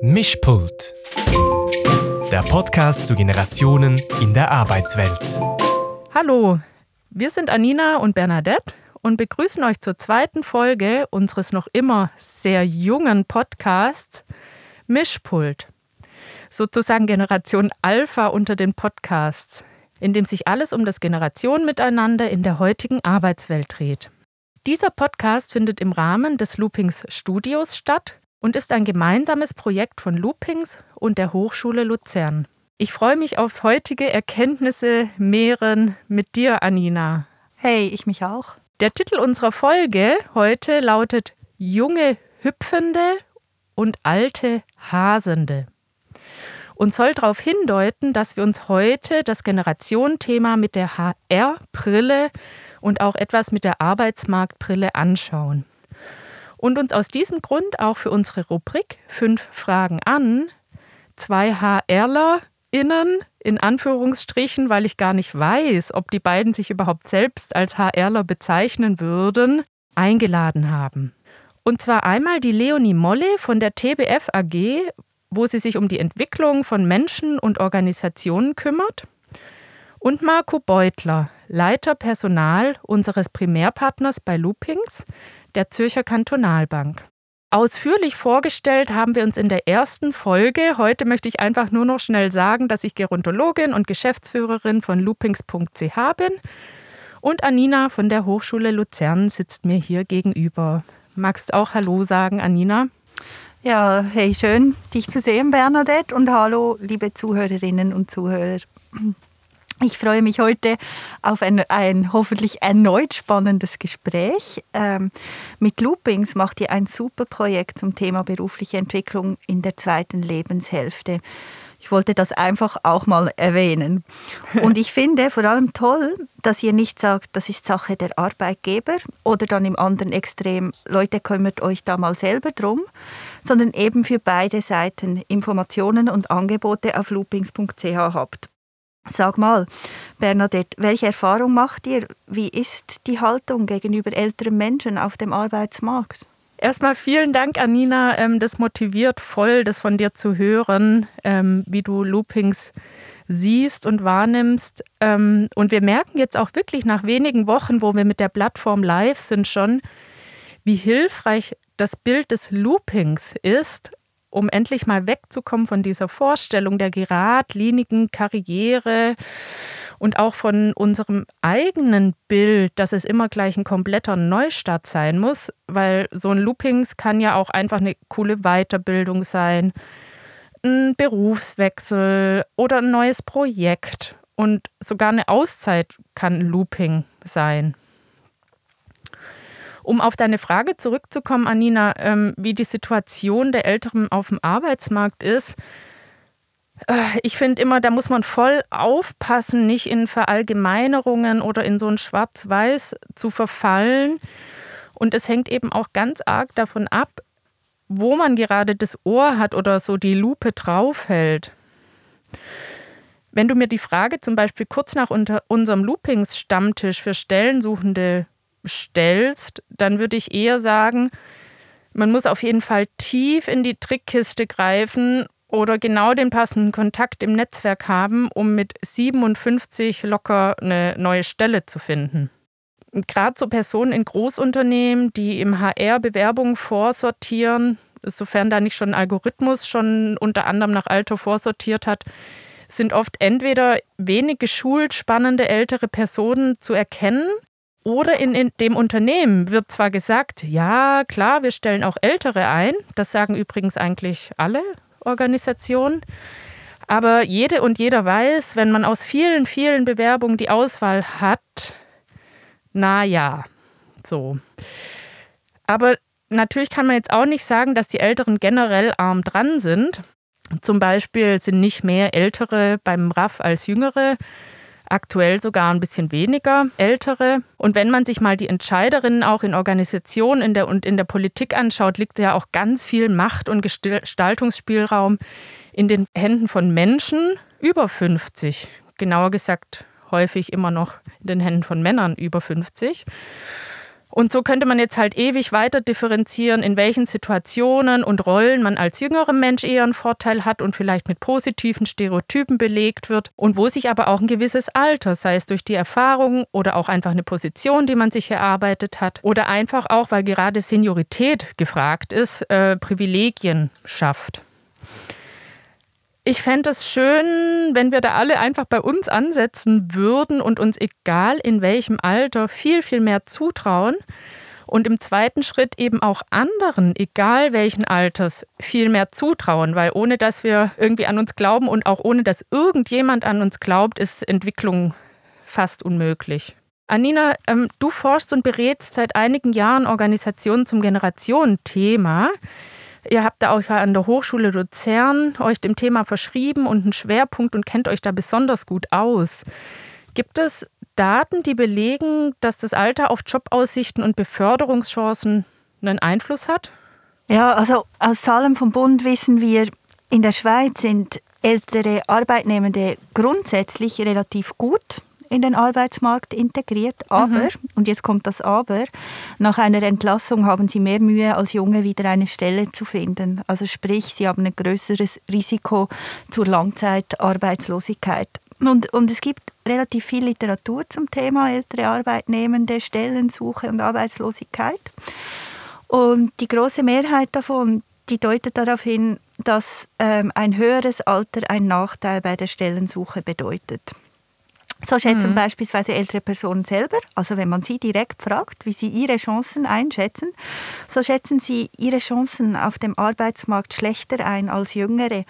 Mischpult. Der Podcast zu Generationen in der Arbeitswelt. Hallo, wir sind Anina und Bernadette und begrüßen euch zur zweiten Folge unseres noch immer sehr jungen Podcasts Mischpult. Sozusagen Generation Alpha unter den Podcasts, in dem sich alles um das Generation miteinander in der heutigen Arbeitswelt dreht. Dieser Podcast findet im Rahmen des Loopings Studios statt und ist ein gemeinsames Projekt von Loopings und der Hochschule Luzern. Ich freue mich aufs heutige Erkenntnisse mehren mit dir, Anina. Hey, ich mich auch. Der Titel unserer Folge heute lautet Junge Hüpfende und alte Hasende und soll darauf hindeuten, dass wir uns heute das Generationenthema mit der HR-Brille und auch etwas mit der Arbeitsmarktbrille anschauen. Und uns aus diesem Grund auch für unsere Rubrik Fünf Fragen an zwei HRlerInnen in Anführungsstrichen, weil ich gar nicht weiß, ob die beiden sich überhaupt selbst als HRler bezeichnen würden, eingeladen haben. Und zwar einmal die Leonie Molle von der TBF AG, wo sie sich um die Entwicklung von Menschen und Organisationen kümmert und Marco Beutler, Leiter Personal unseres Primärpartners bei Loopings, der Zürcher Kantonalbank. Ausführlich vorgestellt haben wir uns in der ersten Folge. Heute möchte ich einfach nur noch schnell sagen, dass ich Gerontologin und Geschäftsführerin von loopings.ch bin und Anina von der Hochschule Luzern sitzt mir hier gegenüber. Magst auch Hallo sagen, Anina? Ja, hey, schön, dich zu sehen, Bernadette. Und hallo, liebe Zuhörerinnen und Zuhörer. Ich freue mich heute auf ein, ein hoffentlich erneut spannendes Gespräch. Ähm, mit Loopings macht ihr ein super Projekt zum Thema berufliche Entwicklung in der zweiten Lebenshälfte. Ich wollte das einfach auch mal erwähnen. Und ich finde vor allem toll, dass ihr nicht sagt, das ist Sache der Arbeitgeber oder dann im anderen Extrem, Leute, kümmert euch da mal selber drum, sondern eben für beide Seiten Informationen und Angebote auf loopings.ch habt. Sag mal, Bernadette, welche Erfahrung macht ihr? Wie ist die Haltung gegenüber älteren Menschen auf dem Arbeitsmarkt? Erstmal vielen Dank, Anina. Ähm, das motiviert voll, das von dir zu hören, ähm, wie du Loopings siehst und wahrnimmst. Ähm, und wir merken jetzt auch wirklich nach wenigen Wochen, wo wir mit der Plattform live sind, schon, wie hilfreich das Bild des Loopings ist, um endlich mal wegzukommen von dieser Vorstellung der geradlinigen Karriere und auch von unserem eigenen Bild, dass es immer gleich ein kompletter Neustart sein muss, weil so ein Loopings kann ja auch einfach eine coole Weiterbildung sein, ein Berufswechsel oder ein neues Projekt und sogar eine Auszeit kann ein Looping sein. Um auf deine Frage zurückzukommen, Anina, ähm, wie die Situation der Älteren auf dem Arbeitsmarkt ist, äh, ich finde immer, da muss man voll aufpassen, nicht in Verallgemeinerungen oder in so ein Schwarz-Weiß zu verfallen. Und es hängt eben auch ganz arg davon ab, wo man gerade das Ohr hat oder so die Lupe draufhält. Wenn du mir die Frage zum Beispiel kurz nach unserem Loopings-Stammtisch für Stellensuchende stellst, dann würde ich eher sagen, man muss auf jeden Fall tief in die Trickkiste greifen oder genau den passenden Kontakt im Netzwerk haben, um mit 57 locker eine neue Stelle zu finden. Gerade so Personen in Großunternehmen, die im HR Bewerbungen vorsortieren, sofern da nicht schon ein Algorithmus schon unter anderem nach Alter vorsortiert hat, sind oft entweder wenig geschult spannende ältere Personen zu erkennen, oder in, in, dem Unternehmen wird zwar gesagt, ja, klar, wir stellen auch Ältere ein. Das sagen übrigens eigentlich alle Organisationen. Aber jede und jeder weiß, wenn man aus vielen, vielen Bewerbungen die Auswahl hat, na ja, so. Aber natürlich kann man jetzt auch nicht sagen, dass die Älteren generell arm dran sind. Zum Beispiel sind nicht mehr Ältere beim RAF als Jüngere aktuell sogar ein bisschen weniger ältere. Und wenn man sich mal die Entscheiderinnen auch in Organisationen in der, und in der Politik anschaut, liegt ja auch ganz viel Macht und Gestaltungsspielraum in den Händen von Menschen über 50. Genauer gesagt, häufig immer noch in den Händen von Männern über 50. Und so könnte man jetzt halt ewig weiter differenzieren, in welchen Situationen und Rollen man als jüngerer Mensch eher einen Vorteil hat und vielleicht mit positiven Stereotypen belegt wird und wo sich aber auch ein gewisses Alter, sei es durch die Erfahrung oder auch einfach eine Position, die man sich erarbeitet hat oder einfach auch, weil gerade Seniorität gefragt ist, äh, Privilegien schafft. Ich fände es schön, wenn wir da alle einfach bei uns ansetzen würden und uns egal in welchem Alter viel, viel mehr zutrauen und im zweiten Schritt eben auch anderen, egal welchen Alters, viel mehr zutrauen, weil ohne dass wir irgendwie an uns glauben und auch ohne dass irgendjemand an uns glaubt, ist Entwicklung fast unmöglich. Anina, ähm, du forschst und berätst seit einigen Jahren Organisationen zum Generationenthema. Ihr habt da auch an der Hochschule Luzern euch dem Thema verschrieben und einen Schwerpunkt und kennt euch da besonders gut aus. Gibt es Daten, die belegen, dass das Alter auf Jobaussichten und Beförderungschancen einen Einfluss hat? Ja, also aus Zahlen vom Bund wissen wir, in der Schweiz sind ältere Arbeitnehmende grundsätzlich relativ gut in den Arbeitsmarkt integriert. Aber, mhm. und jetzt kommt das Aber, nach einer Entlassung haben sie mehr Mühe als Junge wieder eine Stelle zu finden. Also sprich, sie haben ein größeres Risiko zur Langzeitarbeitslosigkeit. Und, und es gibt relativ viel Literatur zum Thema ältere Arbeitnehmende, Stellensuche und Arbeitslosigkeit. Und die große Mehrheit davon, die deutet darauf hin, dass ähm, ein höheres Alter ein Nachteil bei der Stellensuche bedeutet. So schätzen mhm. beispielsweise ältere Personen selber, also wenn man sie direkt fragt, wie sie ihre Chancen einschätzen, so schätzen sie ihre Chancen auf dem Arbeitsmarkt schlechter ein als jüngere,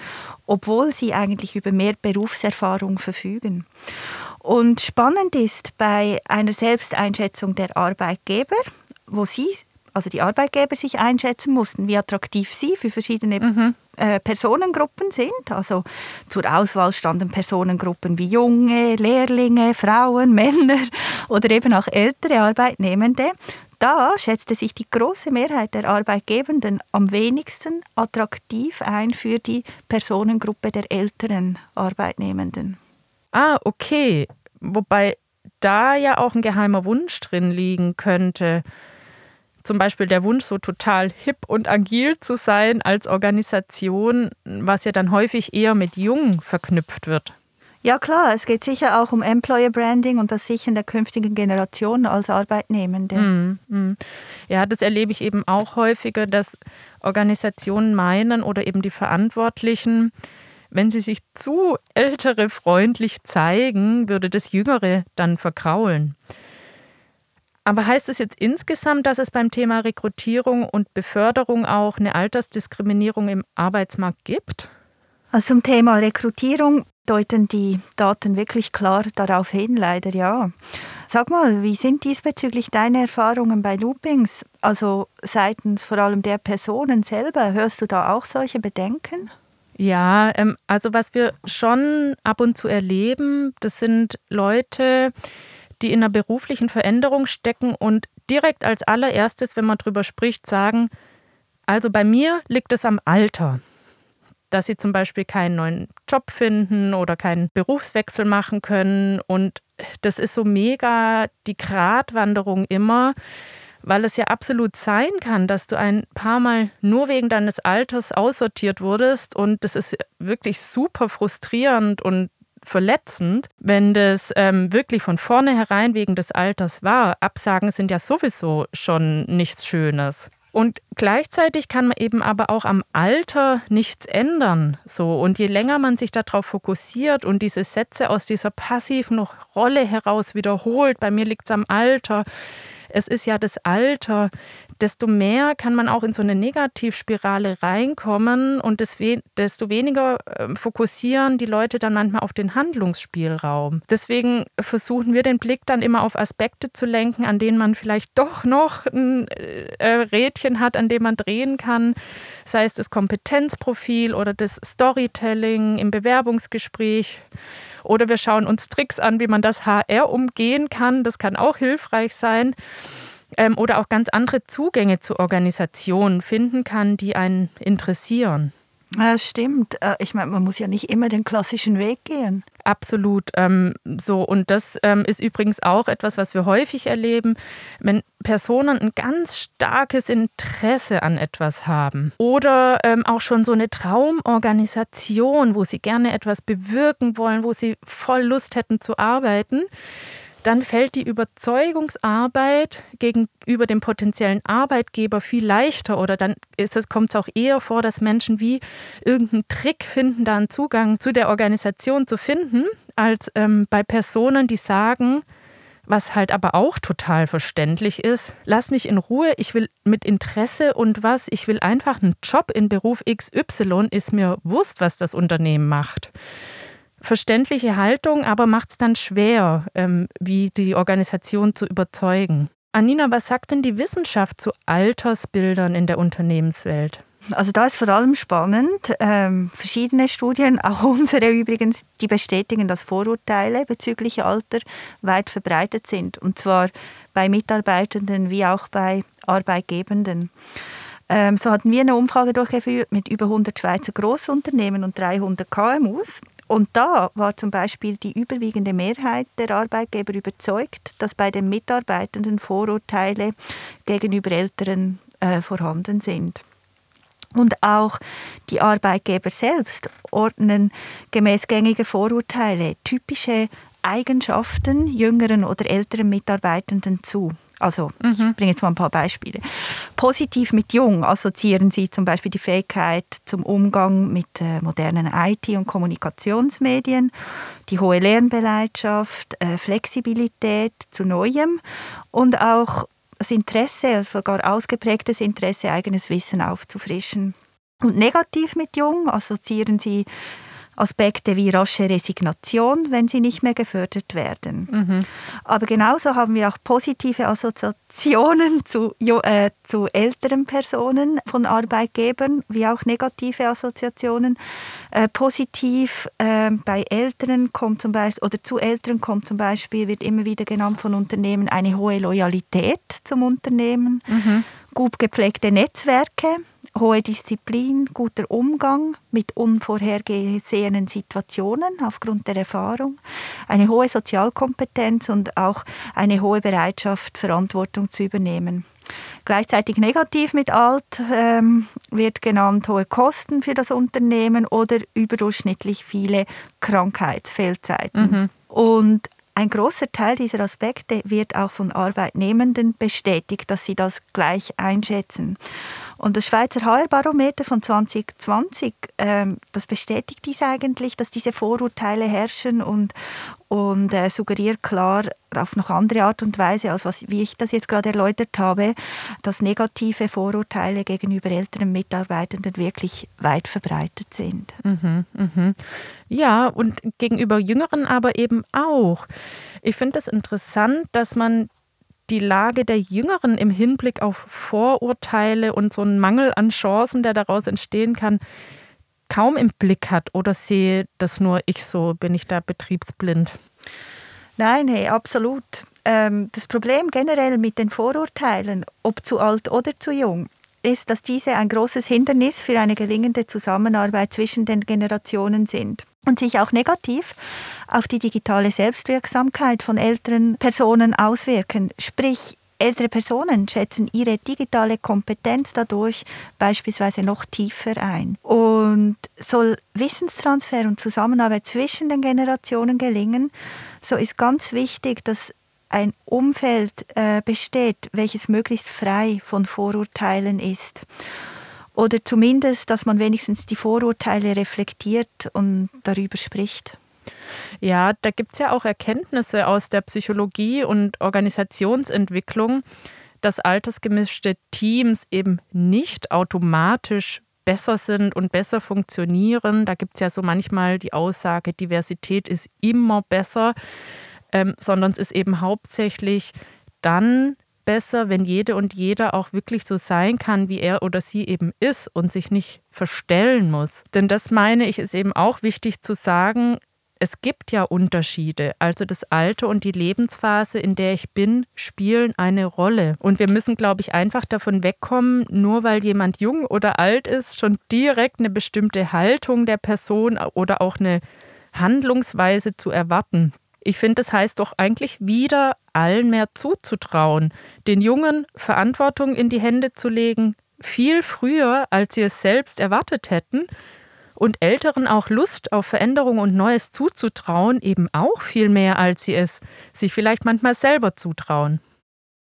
obwohl sie eigentlich über mehr Berufserfahrung verfügen. Und spannend ist bei einer Selbsteinschätzung der Arbeitgeber, wo sie also die Arbeitgeber sich einschätzen mussten, wie attraktiv sie für verschiedene mhm. äh, Personengruppen sind. Also zur Auswahl standen Personengruppen wie junge, Lehrlinge, Frauen, Männer oder eben auch ältere Arbeitnehmende. Da schätzte sich die große Mehrheit der Arbeitgebenden am wenigsten attraktiv ein für die Personengruppe der älteren Arbeitnehmenden. Ah, okay. Wobei da ja auch ein geheimer Wunsch drin liegen könnte zum Beispiel der Wunsch, so total hip und agil zu sein als Organisation, was ja dann häufig eher mit Jung verknüpft wird. Ja klar, es geht sicher auch um Employer Branding und das Sichern der künftigen Generation als Arbeitnehmende. Mm, mm. Ja, das erlebe ich eben auch häufiger, dass Organisationen meinen oder eben die Verantwortlichen, wenn sie sich zu ältere freundlich zeigen, würde das Jüngere dann verkraulen. Aber heißt es jetzt insgesamt, dass es beim Thema Rekrutierung und Beförderung auch eine Altersdiskriminierung im Arbeitsmarkt gibt? Also zum Thema Rekrutierung deuten die Daten wirklich klar darauf hin, leider ja. Sag mal, wie sind diesbezüglich deine Erfahrungen bei Loopings? Also seitens vor allem der Personen selber, hörst du da auch solche Bedenken? Ja, ähm, also was wir schon ab und zu erleben, das sind Leute, die in einer beruflichen Veränderung stecken und direkt als allererstes, wenn man darüber spricht, sagen, also bei mir liegt es am Alter, dass sie zum Beispiel keinen neuen Job finden oder keinen Berufswechsel machen können. Und das ist so mega die Gratwanderung immer, weil es ja absolut sein kann, dass du ein paar Mal nur wegen deines Alters aussortiert wurdest und das ist wirklich super frustrierend und verletzend, wenn das ähm, wirklich von vornherein wegen des Alters war. Absagen sind ja sowieso schon nichts Schönes. Und gleichzeitig kann man eben aber auch am Alter nichts ändern. So. Und je länger man sich darauf fokussiert und diese Sätze aus dieser passiven Rolle heraus wiederholt, bei mir liegt es am Alter, es ist ja das Alter, desto mehr kann man auch in so eine Negativspirale reinkommen und desto weniger ähm, fokussieren die Leute dann manchmal auf den Handlungsspielraum. Deswegen versuchen wir den Blick dann immer auf Aspekte zu lenken, an denen man vielleicht doch noch ein äh, Rädchen hat, an dem man drehen kann, sei es das Kompetenzprofil oder das Storytelling im Bewerbungsgespräch. Oder wir schauen uns Tricks an, wie man das HR umgehen kann. Das kann auch hilfreich sein ähm, oder auch ganz andere Zugänge zu Organisationen finden kann, die einen interessieren. Ja, stimmt. Äh, ich meine, man muss ja nicht immer den klassischen Weg gehen. Absolut. Ähm, so und das ähm, ist übrigens auch etwas, was wir häufig erleben, wenn Personen ein ganz starkes Interesse an etwas haben oder ähm, auch schon so eine Traumorganisation, wo sie gerne etwas bewirken wollen, wo sie voll Lust hätten zu arbeiten dann fällt die Überzeugungsarbeit gegenüber dem potenziellen Arbeitgeber viel leichter oder dann kommt es auch eher vor, dass Menschen wie irgendeinen Trick finden, da einen Zugang zu der Organisation zu finden, als ähm, bei Personen, die sagen, was halt aber auch total verständlich ist, lass mich in Ruhe, ich will mit Interesse und was, ich will einfach einen Job in Beruf XY, ist mir bewusst, was das Unternehmen macht verständliche Haltung, aber macht es dann schwer, ähm, wie die Organisation zu überzeugen. Anina, was sagt denn die Wissenschaft zu Altersbildern in der Unternehmenswelt? Also da ist vor allem spannend, ähm, verschiedene Studien, auch unsere übrigens, die bestätigen, dass Vorurteile bezüglich Alter weit verbreitet sind. Und zwar bei Mitarbeitenden wie auch bei Arbeitgebenden. Ähm, so hatten wir eine Umfrage durchgeführt mit über 100 Schweizer Großunternehmen und 300 KMUs. Und da war zum Beispiel die überwiegende Mehrheit der Arbeitgeber überzeugt, dass bei den Mitarbeitenden Vorurteile gegenüber Älteren äh, vorhanden sind. Und auch die Arbeitgeber selbst ordnen gemäß gängiger Vorurteile typische Eigenschaften jüngeren oder älteren Mitarbeitenden zu. Also mhm. ich bringe jetzt mal ein paar Beispiele. Positiv mit jung assoziieren Sie zum Beispiel die Fähigkeit zum Umgang mit äh, modernen IT- und Kommunikationsmedien, die hohe Lernbereitschaft, äh, Flexibilität zu Neuem und auch das Interesse, also sogar ausgeprägtes Interesse, eigenes Wissen aufzufrischen. Und negativ mit jung assoziieren Sie Aspekte wie rasche Resignation, wenn sie nicht mehr gefördert werden. Mhm. Aber genauso haben wir auch positive Assoziationen zu, äh, zu älteren Personen von Arbeitgebern, wie auch negative Assoziationen. Äh, positiv äh, bei Älteren kommt zum Beispiel, oder zu Älteren kommt zum Beispiel, wird immer wieder genannt von Unternehmen, eine hohe Loyalität zum Unternehmen, mhm. gut gepflegte Netzwerke, hohe Disziplin, guter Umgang mit unvorhergesehenen Situationen aufgrund der Erfahrung, eine hohe Sozialkompetenz und auch eine hohe Bereitschaft, Verantwortung zu übernehmen. Gleichzeitig negativ mit alt ähm, wird genannt hohe Kosten für das Unternehmen oder überdurchschnittlich viele Krankheitsfehlzeiten. Mhm. Und ein großer Teil dieser Aspekte wird auch von Arbeitnehmenden bestätigt, dass sie das gleich einschätzen. Und das Schweizer HR-Barometer von 2020, ähm, das bestätigt dies eigentlich, dass diese Vorurteile herrschen und, und äh, suggeriert klar auf noch andere Art und Weise, als was, wie ich das jetzt gerade erläutert habe, dass negative Vorurteile gegenüber älteren Mitarbeitenden wirklich weit verbreitet sind. Mhm, mh. Ja, und gegenüber Jüngeren aber eben auch. Ich finde es das interessant, dass man die Lage der Jüngeren im Hinblick auf Vorurteile und so einen Mangel an Chancen, der daraus entstehen kann, kaum im Blick hat oder sehe das nur ich so, bin ich da betriebsblind? Nein, hey, absolut. Ähm, das Problem generell mit den Vorurteilen, ob zu alt oder zu jung, ist, dass diese ein großes Hindernis für eine gelingende Zusammenarbeit zwischen den Generationen sind und sich auch negativ auf die digitale Selbstwirksamkeit von älteren Personen auswirken. Sprich, ältere Personen schätzen ihre digitale Kompetenz dadurch beispielsweise noch tiefer ein. Und soll Wissenstransfer und Zusammenarbeit zwischen den Generationen gelingen, so ist ganz wichtig, dass ein Umfeld äh, besteht, welches möglichst frei von Vorurteilen ist. Oder zumindest, dass man wenigstens die Vorurteile reflektiert und darüber spricht. Ja, da gibt es ja auch Erkenntnisse aus der Psychologie und Organisationsentwicklung, dass altersgemischte Teams eben nicht automatisch besser sind und besser funktionieren. Da gibt es ja so manchmal die Aussage, Diversität ist immer besser, ähm, sondern es ist eben hauptsächlich dann besser, wenn jede und jeder auch wirklich so sein kann, wie er oder sie eben ist und sich nicht verstellen muss. Denn das meine ich, ist eben auch wichtig zu sagen, Es gibt ja Unterschiede. Also das Alter und die Lebensphase, in der ich bin, spielen eine Rolle. Und wir müssen, glaube ich, einfach davon wegkommen, nur weil jemand jung oder alt ist, schon direkt eine bestimmte Haltung der Person oder auch eine Handlungsweise zu erwarten. Ich finde, das heißt doch eigentlich wieder allen mehr zuzutrauen, den Jungen Verantwortung in die Hände zu legen, viel früher, als sie es selbst erwartet hätten, und Älteren auch Lust auf Veränderung und Neues zuzutrauen, eben auch viel mehr, als sie es sich vielleicht manchmal selber zutrauen.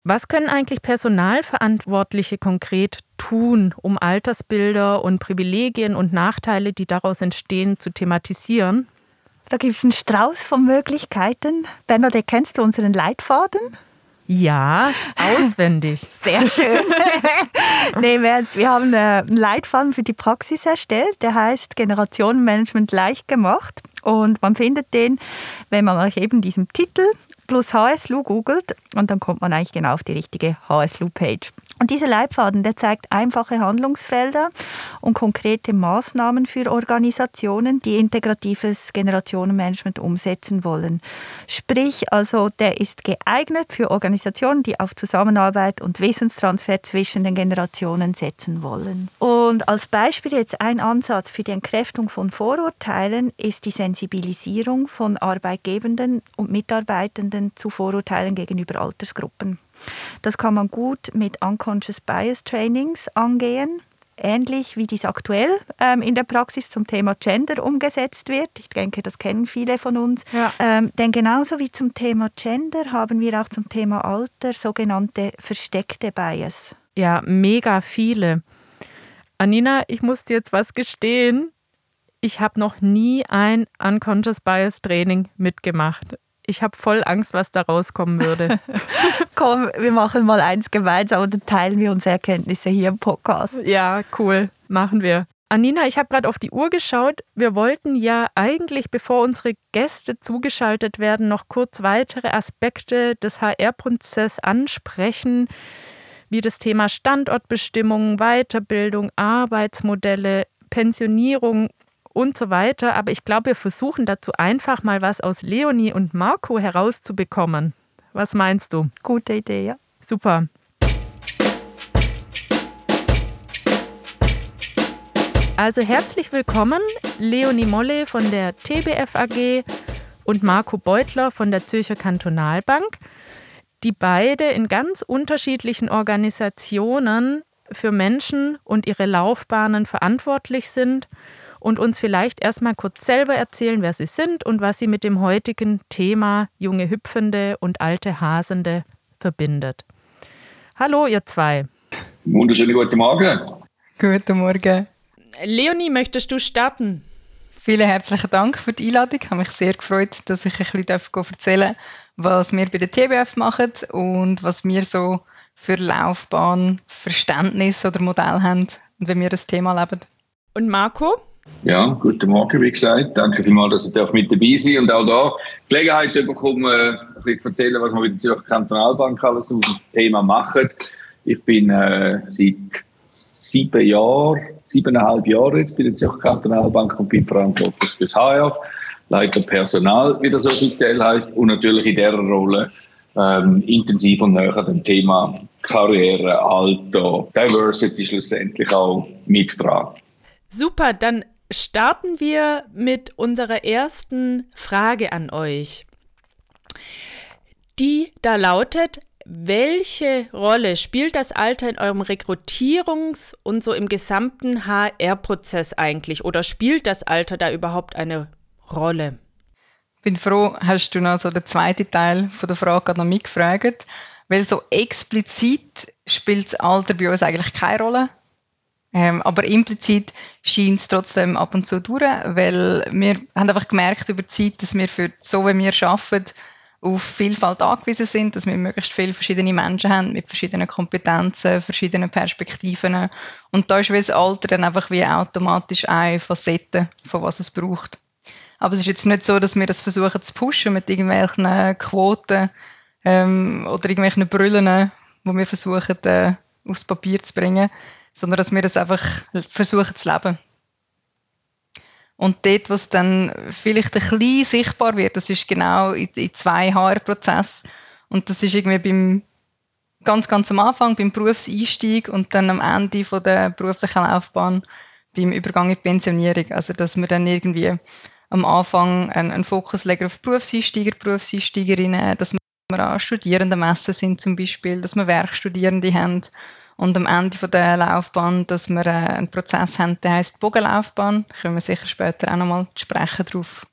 Was können eigentlich Personalverantwortliche konkret tun, um Altersbilder und Privilegien und Nachteile, die daraus entstehen, zu thematisieren? Da gibt es einen Strauß von Möglichkeiten. Bernadette, kennst du unseren Leitfaden? Ja, auswendig. Sehr schön. nee, wir, wir, haben einen Leitfaden für die Praxis erstellt, der heißt Generationenmanagement leicht gemacht. Und man findet den, wenn man euch eben diesen Titel plus HSLU googelt und dann kommt man eigentlich genau auf die richtige HSLU-Page. Und dieser Leitfaden, der zeigt einfache Handlungsfelder und konkrete Maßnahmen für Organisationen, die integratives Generationenmanagement umsetzen wollen. Sprich, also der ist geeignet für Organisationen, die auf Zusammenarbeit und Wissenstransfer zwischen den Generationen setzen wollen. Und als Beispiel jetzt ein Ansatz für die Entkräftung von Vorurteilen ist die Sensibilisierung von Arbeitgebenden und Mitarbeitenden zu Vorurteilen gegenüber Altersgruppen. Das kann man gut mit Unconscious Bias Trainings angehen ähnlich wie dies aktuell ähm, in der Praxis zum Thema Gender umgesetzt wird. Ich denke, das kennen viele von uns. Ja. Ähm, denn genauso wie zum Thema Gender haben wir auch zum Thema Alter sogenannte versteckte Bias. Ja, mega viele. Anina, ich muss dir jetzt was gestehen. Ich habe noch nie ein Unconscious Bias Training mitgemacht ich habe voll Angst, was da rauskommen würde. Komm, wir machen mal eins gemeinsam und dann teilen wir unsere Erkenntnisse hier im Podcast. Ja, cool. Machen wir. Anina, ich habe gerade auf die Uhr geschaut. Wir wollten ja eigentlich, bevor unsere Gäste zugeschaltet werden, noch kurz weitere Aspekte des HR-Prozesses ansprechen, wie das Thema Standortbestimmung, Weiterbildung, Arbeitsmodelle, Pensionierung und so weiter. Aber ich glaube, wir versuchen dazu einfach mal was aus Leonie und Marco herauszubekommen. Was meinst du? Gute Idee, ja. Super. Also herzlich willkommen, Leonie Molle von der TBF AG und Marco Beutler von der Zürcher Kantonalbank, die beide in ganz unterschiedlichen Organisationen für Menschen und ihre Laufbahnen verantwortlich sind und uns vielleicht erstmal kurz selber erzählen, wer Sie sind und was Sie mit dem heutigen Thema junge Hüpfende und alte Hasende verbindet. Hallo, ihr zwei. Wunderschönen guten Morgen. Guten Morgen. Leonie, möchtest du starten? Vielen herzlichen Dank für die Einladung. Ich habe mich sehr gefreut, dass ich ein bisschen erzählen darf, was wir bei der TBF machen und was wir so für Laufbahn, Verständnis oder Modell haben und wie wir das Thema leben. Und Marco? Ja, guten Morgen, wie gesagt. Danke vielmals, dass ich mit dabei sein und auch da Gelegenheit bekommen, äh, ein bisschen zu erzählen, was wir mit der Zürcher Kantonalbank alles dem Thema machen. Ich bin äh, seit sieben Jahren, siebeneinhalb Jahren jetzt bei der Zürcher Kantonalbank und bin verantwortlich für das HR, Leiter Personal, wie das offiziell heißt, und natürlich in dieser Rolle ähm, intensiv und näher dem Thema Karriere, Alter, Diversity schlussendlich auch mittragen. Super, dann starten wir mit unserer ersten Frage an euch. Die da lautet, welche Rolle spielt das Alter in eurem Rekrutierungs- und so im gesamten HR-Prozess eigentlich? Oder spielt das Alter da überhaupt eine Rolle? Bin froh, hast du noch so den zweiten Teil von der Frage noch mitgefragt, weil so explizit spielt das Alter bei uns eigentlich keine Rolle. Ähm, aber implizit scheint es trotzdem ab und zu durch, weil wir haben einfach gemerkt über die Zeit, dass wir für so wie wir arbeiten, auf Vielfalt angewiesen sind, dass wir möglichst viele verschiedene Menschen haben mit verschiedenen Kompetenzen, verschiedenen Perspektiven. Und da ist wie das Alter dann einfach wie automatisch eine Facette, von was es braucht. Aber es ist jetzt nicht so, dass wir das versuchen zu pushen mit irgendwelchen Quoten ähm, oder irgendwelchen Brüllen, die wir versuchen äh, aufs Papier zu bringen, sondern dass wir das einfach versuchen zu leben. Und dort, wo es dann vielleicht ein bisschen sichtbar wird, das ist genau in, zwei HR-Prozessen. Und das ist irgendwie beim ganz, ganz am Anfang, beim Berufseinstieg und dann am Ende von der beruflichen Laufbahn beim Übergang in die Pensionierung. Also, dass wir dann irgendwie am Anfang einen, einen Fokus legen auf Berufseinsteiger, Berufseinsteigerinnen, dass wir an Studierenden messen sind zum Beispiel, dass wir Werkstudierende haben und am Ende von der Laufbahn, dass wir äh, einen Prozess haben, der heißt Bogenlaufbahn. Da können wir sicher später auch nochmal sprechen drauf.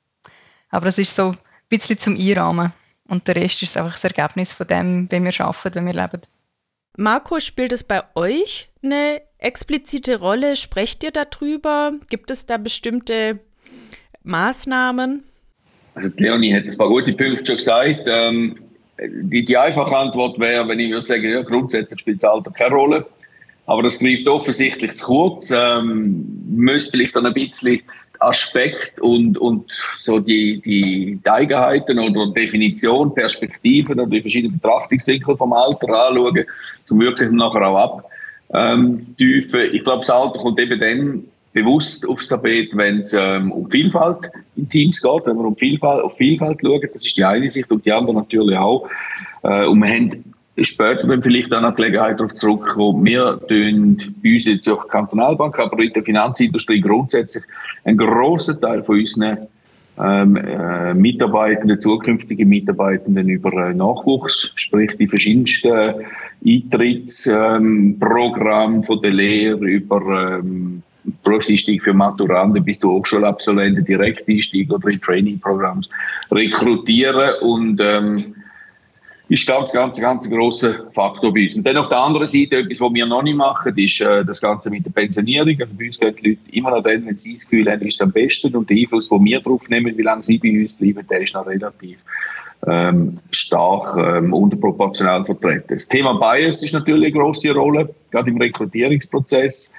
Aber es ist so ein bisschen zum Einrahmen. Und der Rest ist einfach das Ergebnis von dem, wie wir arbeiten, wie wir leben. Marco, spielt es bei euch eine explizite Rolle? Sprecht ihr darüber? Gibt es da bestimmte Maßnahmen? Also Leonie hat ein paar gute Punkte schon gesagt. Ähm, die, die einfache Antwort wäre, wenn ich würde sagen, ja, grundsätzlich spielt das Alter keine Rolle. Aber das greift offensichtlich zu kurz. Ähm, müsste vielleicht dann ein bisschen Aspekt und, und so die, die, Eigenheiten oder Definition, Perspektiven oder die verschiedenen Betrachtungswinkel vom Alter anschauen, zum wirklich nachher auch abtiefen. Ähm, ich glaube, das Alter kommt eben dann bewusst aufs Tapet, wenn es ähm, um Vielfalt in Teams geht, wenn wir um Vielfalt, auf Vielfalt schauen. Das ist die eine Sicht und die andere natürlich auch. Äh, und wir haben später dann vielleicht auch noch Gelegenheit darauf zurückkommen. Wir tun bei uns jetzt auch Kantonalbank, aber in der Finanzindustrie grundsätzlich einen grossen Teil von unseren ähm, äh, Mitarbeitenden, zukünftigen Mitarbeitenden über äh, Nachwuchs, sprich die verschiedensten Eintrittsprogramme ähm, von der Lehre über ähm, Berufseinstieg für Maturanden bis zu Hochschulabsolventen, Direkteinstieg oder in Trainingprogramms rekrutieren und ähm, ist ganz, ganz, ganz ein grosser Faktor bei uns. Und dann auf der anderen Seite, etwas, was wir noch nicht machen, ist äh, das Ganze mit der Pensionierung. Also bei uns gehen die Leute immer noch dann, wenn sie das Gefühl haben, ist es am besten. Und der Einfluss, den wir drauf nehmen, wie lange sie bei uns bleiben, der ist noch relativ ähm, stark ähm, unterproportional vertreten. Das Thema Bias ist natürlich eine grosse Rolle, gerade im Rekrutierungsprozess.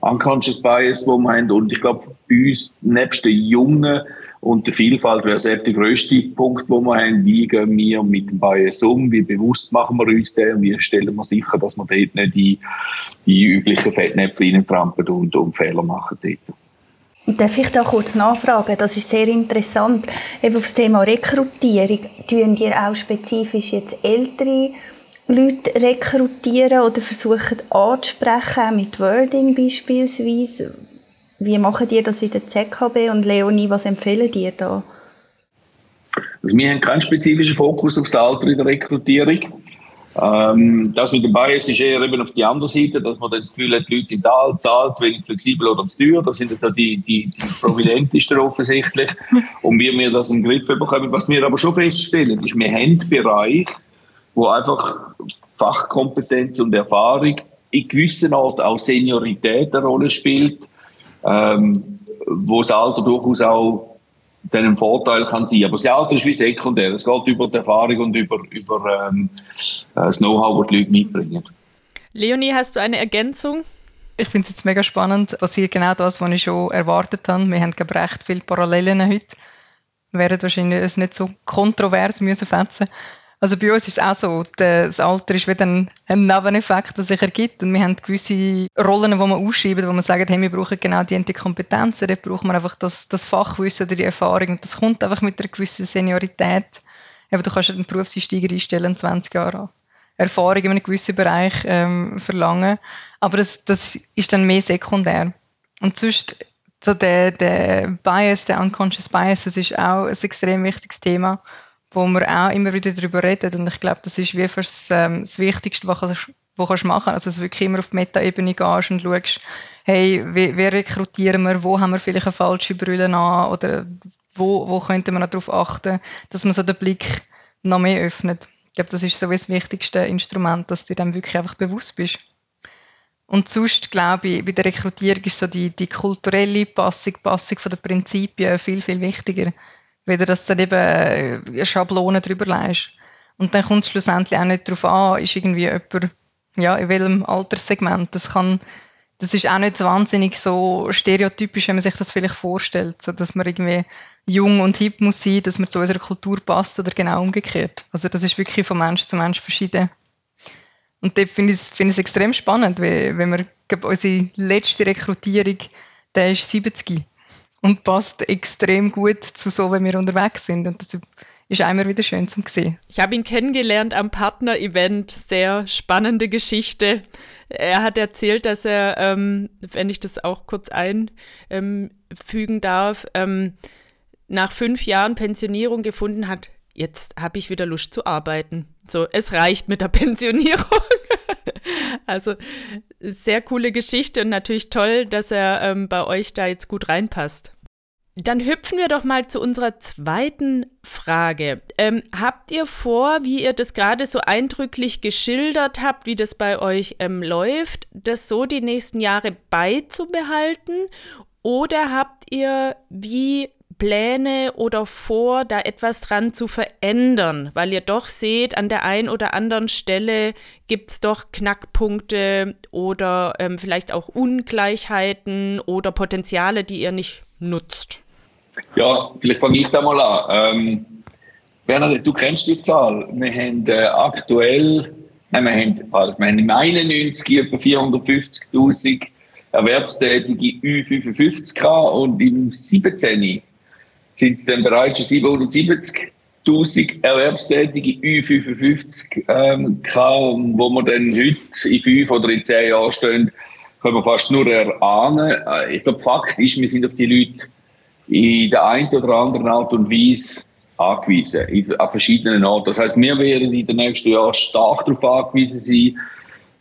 Unconscious Bias, wo haben. Und ich glaube, bei uns, nebst den Jungen, und die Vielfalt wäre selbst der grösste Punkt, wo wir haben. Wie gehen wir mit dem Bias um? Wie bewusst machen wir uns den? Und wie stellen wir sicher, dass wir dort nicht die, die üblichen Fettnäpfe reintrampeln und, und Fehler machen dort? Darf ich da kurz nachfragen? Das ist sehr interessant. Eben auf das Thema Rekrutierung. Tun ihr auch spezifisch jetzt ältere Leute rekrutieren oder versuchen anzusprechen, mit Wording beispielsweise? Wie machen die das in der ZKB und Leonie, was empfehlen dir da? Also wir haben keinen spezifischen Fokus auf das Alter in der Rekrutierung. Ähm, das mit dem Bias ist eher eben auf die andere Seite, dass man dann das Gefühl hat, die Leute sind alt, zahlt, zu wenig flexibel oder zu teuer. Das sind jetzt auch die, die, die prominentesten offensichtlich. Und wie wir das im Griff bekommen. Was wir aber schon feststellen, ist, wir haben Bereich, wo einfach Fachkompetenz und Erfahrung in gewissen Art auch Seniorität eine Rolle spielt ähm, wo das Alter durchaus auch dann ein Vorteil kann sein. Aber das Alter ist wie sekundär. Es geht über die Erfahrung und über, über ähm, das Know-how, das die Leute mitbringen. Leonie, hast du eine Ergänzung? Ich finde es jetzt mega spannend. Passiert genau das, was ich schon erwartet habe. Wir haben recht viele Parallelen heute. Wir werden wahrscheinlich es nicht so kontrovers müssen fetzen. Also bei uns ist es auch so, das Alter ist wieder ein, ein Nebeneffekt, der sich ergibt. Und wir haben gewisse Rollen, die wir ausschreiben, wo wir sagen, hey, wir brauchen genau die, die Kompetenzen, dort brauchen wir einfach das, das Fachwissen oder die Erfahrung. Und das kommt einfach mit einer gewissen Seniorität. Eben, du kannst einen Berufseinsteiger einstellen, 20 Jahre Erfahrung in einem gewissen Bereich ähm, verlangen. Aber das, das ist dann mehr sekundär. Und sonst, so der, der Bias, der Unconscious Bias, das ist auch ein extrem wichtiges Thema wo wir auch immer wieder darüber reden. Und ich glaube, das ist wie fürs, ähm, das Wichtigste, was du was kannst machen Also, dass du wirklich immer auf die Meta-Ebene gehst und schaust, hey, wie, rekrutieren wir, wo haben wir vielleicht eine falsche Brille an oder wo, wo könnte man darauf achten, dass man so den Blick noch mehr öffnet. Ich glaube, das ist so das wichtigste Instrument, dass du dir dann wirklich einfach bewusst bist. Und sonst, glaube ich, bei der Rekrutierung ist so die, die kulturelle Passung, Passung den Prinzipien viel, viel wichtiger weder dass du dann eben äh, eine Schablone drüber leist. Und dann kommt es schlussendlich auch nicht darauf an, ist irgendwie jemand, ja, in welchem Alterssegment. Das kann, das ist auch nicht wahnsinnig so stereotypisch, wenn man sich das vielleicht vorstellt, so dass man irgendwie jung und hip muss sein, dass man zu unserer Kultur passt oder genau umgekehrt. Also das ist wirklich von Mensch zu Mensch verschieden. Und da finde ich, find ich es extrem spannend, weil, wenn wir, unsere letzte Rekrutierung, der ist 70 und passt extrem gut zu so, wenn wir unterwegs sind. Und das ist einmal wieder schön zum sehen. Ich habe ihn kennengelernt am Partner-Event. Sehr spannende Geschichte. Er hat erzählt, dass er, ähm, wenn ich das auch kurz einfügen darf, ähm, nach fünf Jahren Pensionierung gefunden hat. Jetzt habe ich wieder Lust zu arbeiten. So, es reicht mit der Pensionierung. also sehr coole Geschichte und natürlich toll, dass er ähm, bei euch da jetzt gut reinpasst. Dann hüpfen wir doch mal zu unserer zweiten Frage. Ähm, habt ihr vor, wie ihr das gerade so eindrücklich geschildert habt, wie das bei euch ähm, läuft, das so die nächsten Jahre beizubehalten? Oder habt ihr wie Pläne oder vor, da etwas dran zu verändern, weil ihr doch seht, an der einen oder anderen Stelle gibt es doch Knackpunkte oder ähm, vielleicht auch Ungleichheiten oder Potenziale, die ihr nicht nutzt? Ja, vielleicht fange ich da mal an. Ähm, Bernhard, du kennst die Zahl. Wir haben äh, aktuell, nein, wir haben, wir haben im 91 etwa 450.000 Erwerbstätige Ü55 gehabt und im 17 sind es dann bereits schon 770.000 Erwerbstätige Ü55 ähm, gehabt, wo wir dann heute in fünf oder in zehn Jahren stehen, können wir fast nur erahnen. Äh, ich glaube, Fakt ist, wir sind auf die Leute in der einen oder anderen Art und Weise angewiesen, an verschiedenen Orten. Das heißt, wir werden in den nächsten Jahren stark darauf angewiesen sein,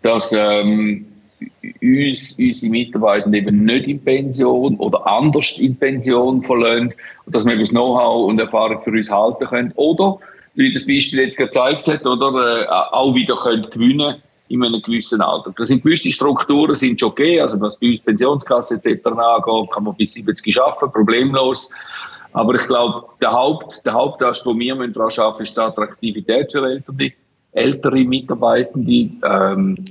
dass ähm, uns unsere Mitarbeiter eben nicht in Pension oder anders in Pension verlassen dass wir das Know-how und Erfahrung für uns halten können. Oder, wie das Beispiel jetzt gezeigt hat, oder, äh, auch wieder können gewinnen in einem gewissen Alter. Das sind gewisse Strukturen sind schon okay, also was bei uns Pensionskasse etc. angeht, kann man bis 70 arbeiten, problemlos. Aber ich glaube, der Haupt, der Hauptast, wo wir daran arbeiten, ist die Attraktivität für ältere, ältere Mitarbeitende. Ähm,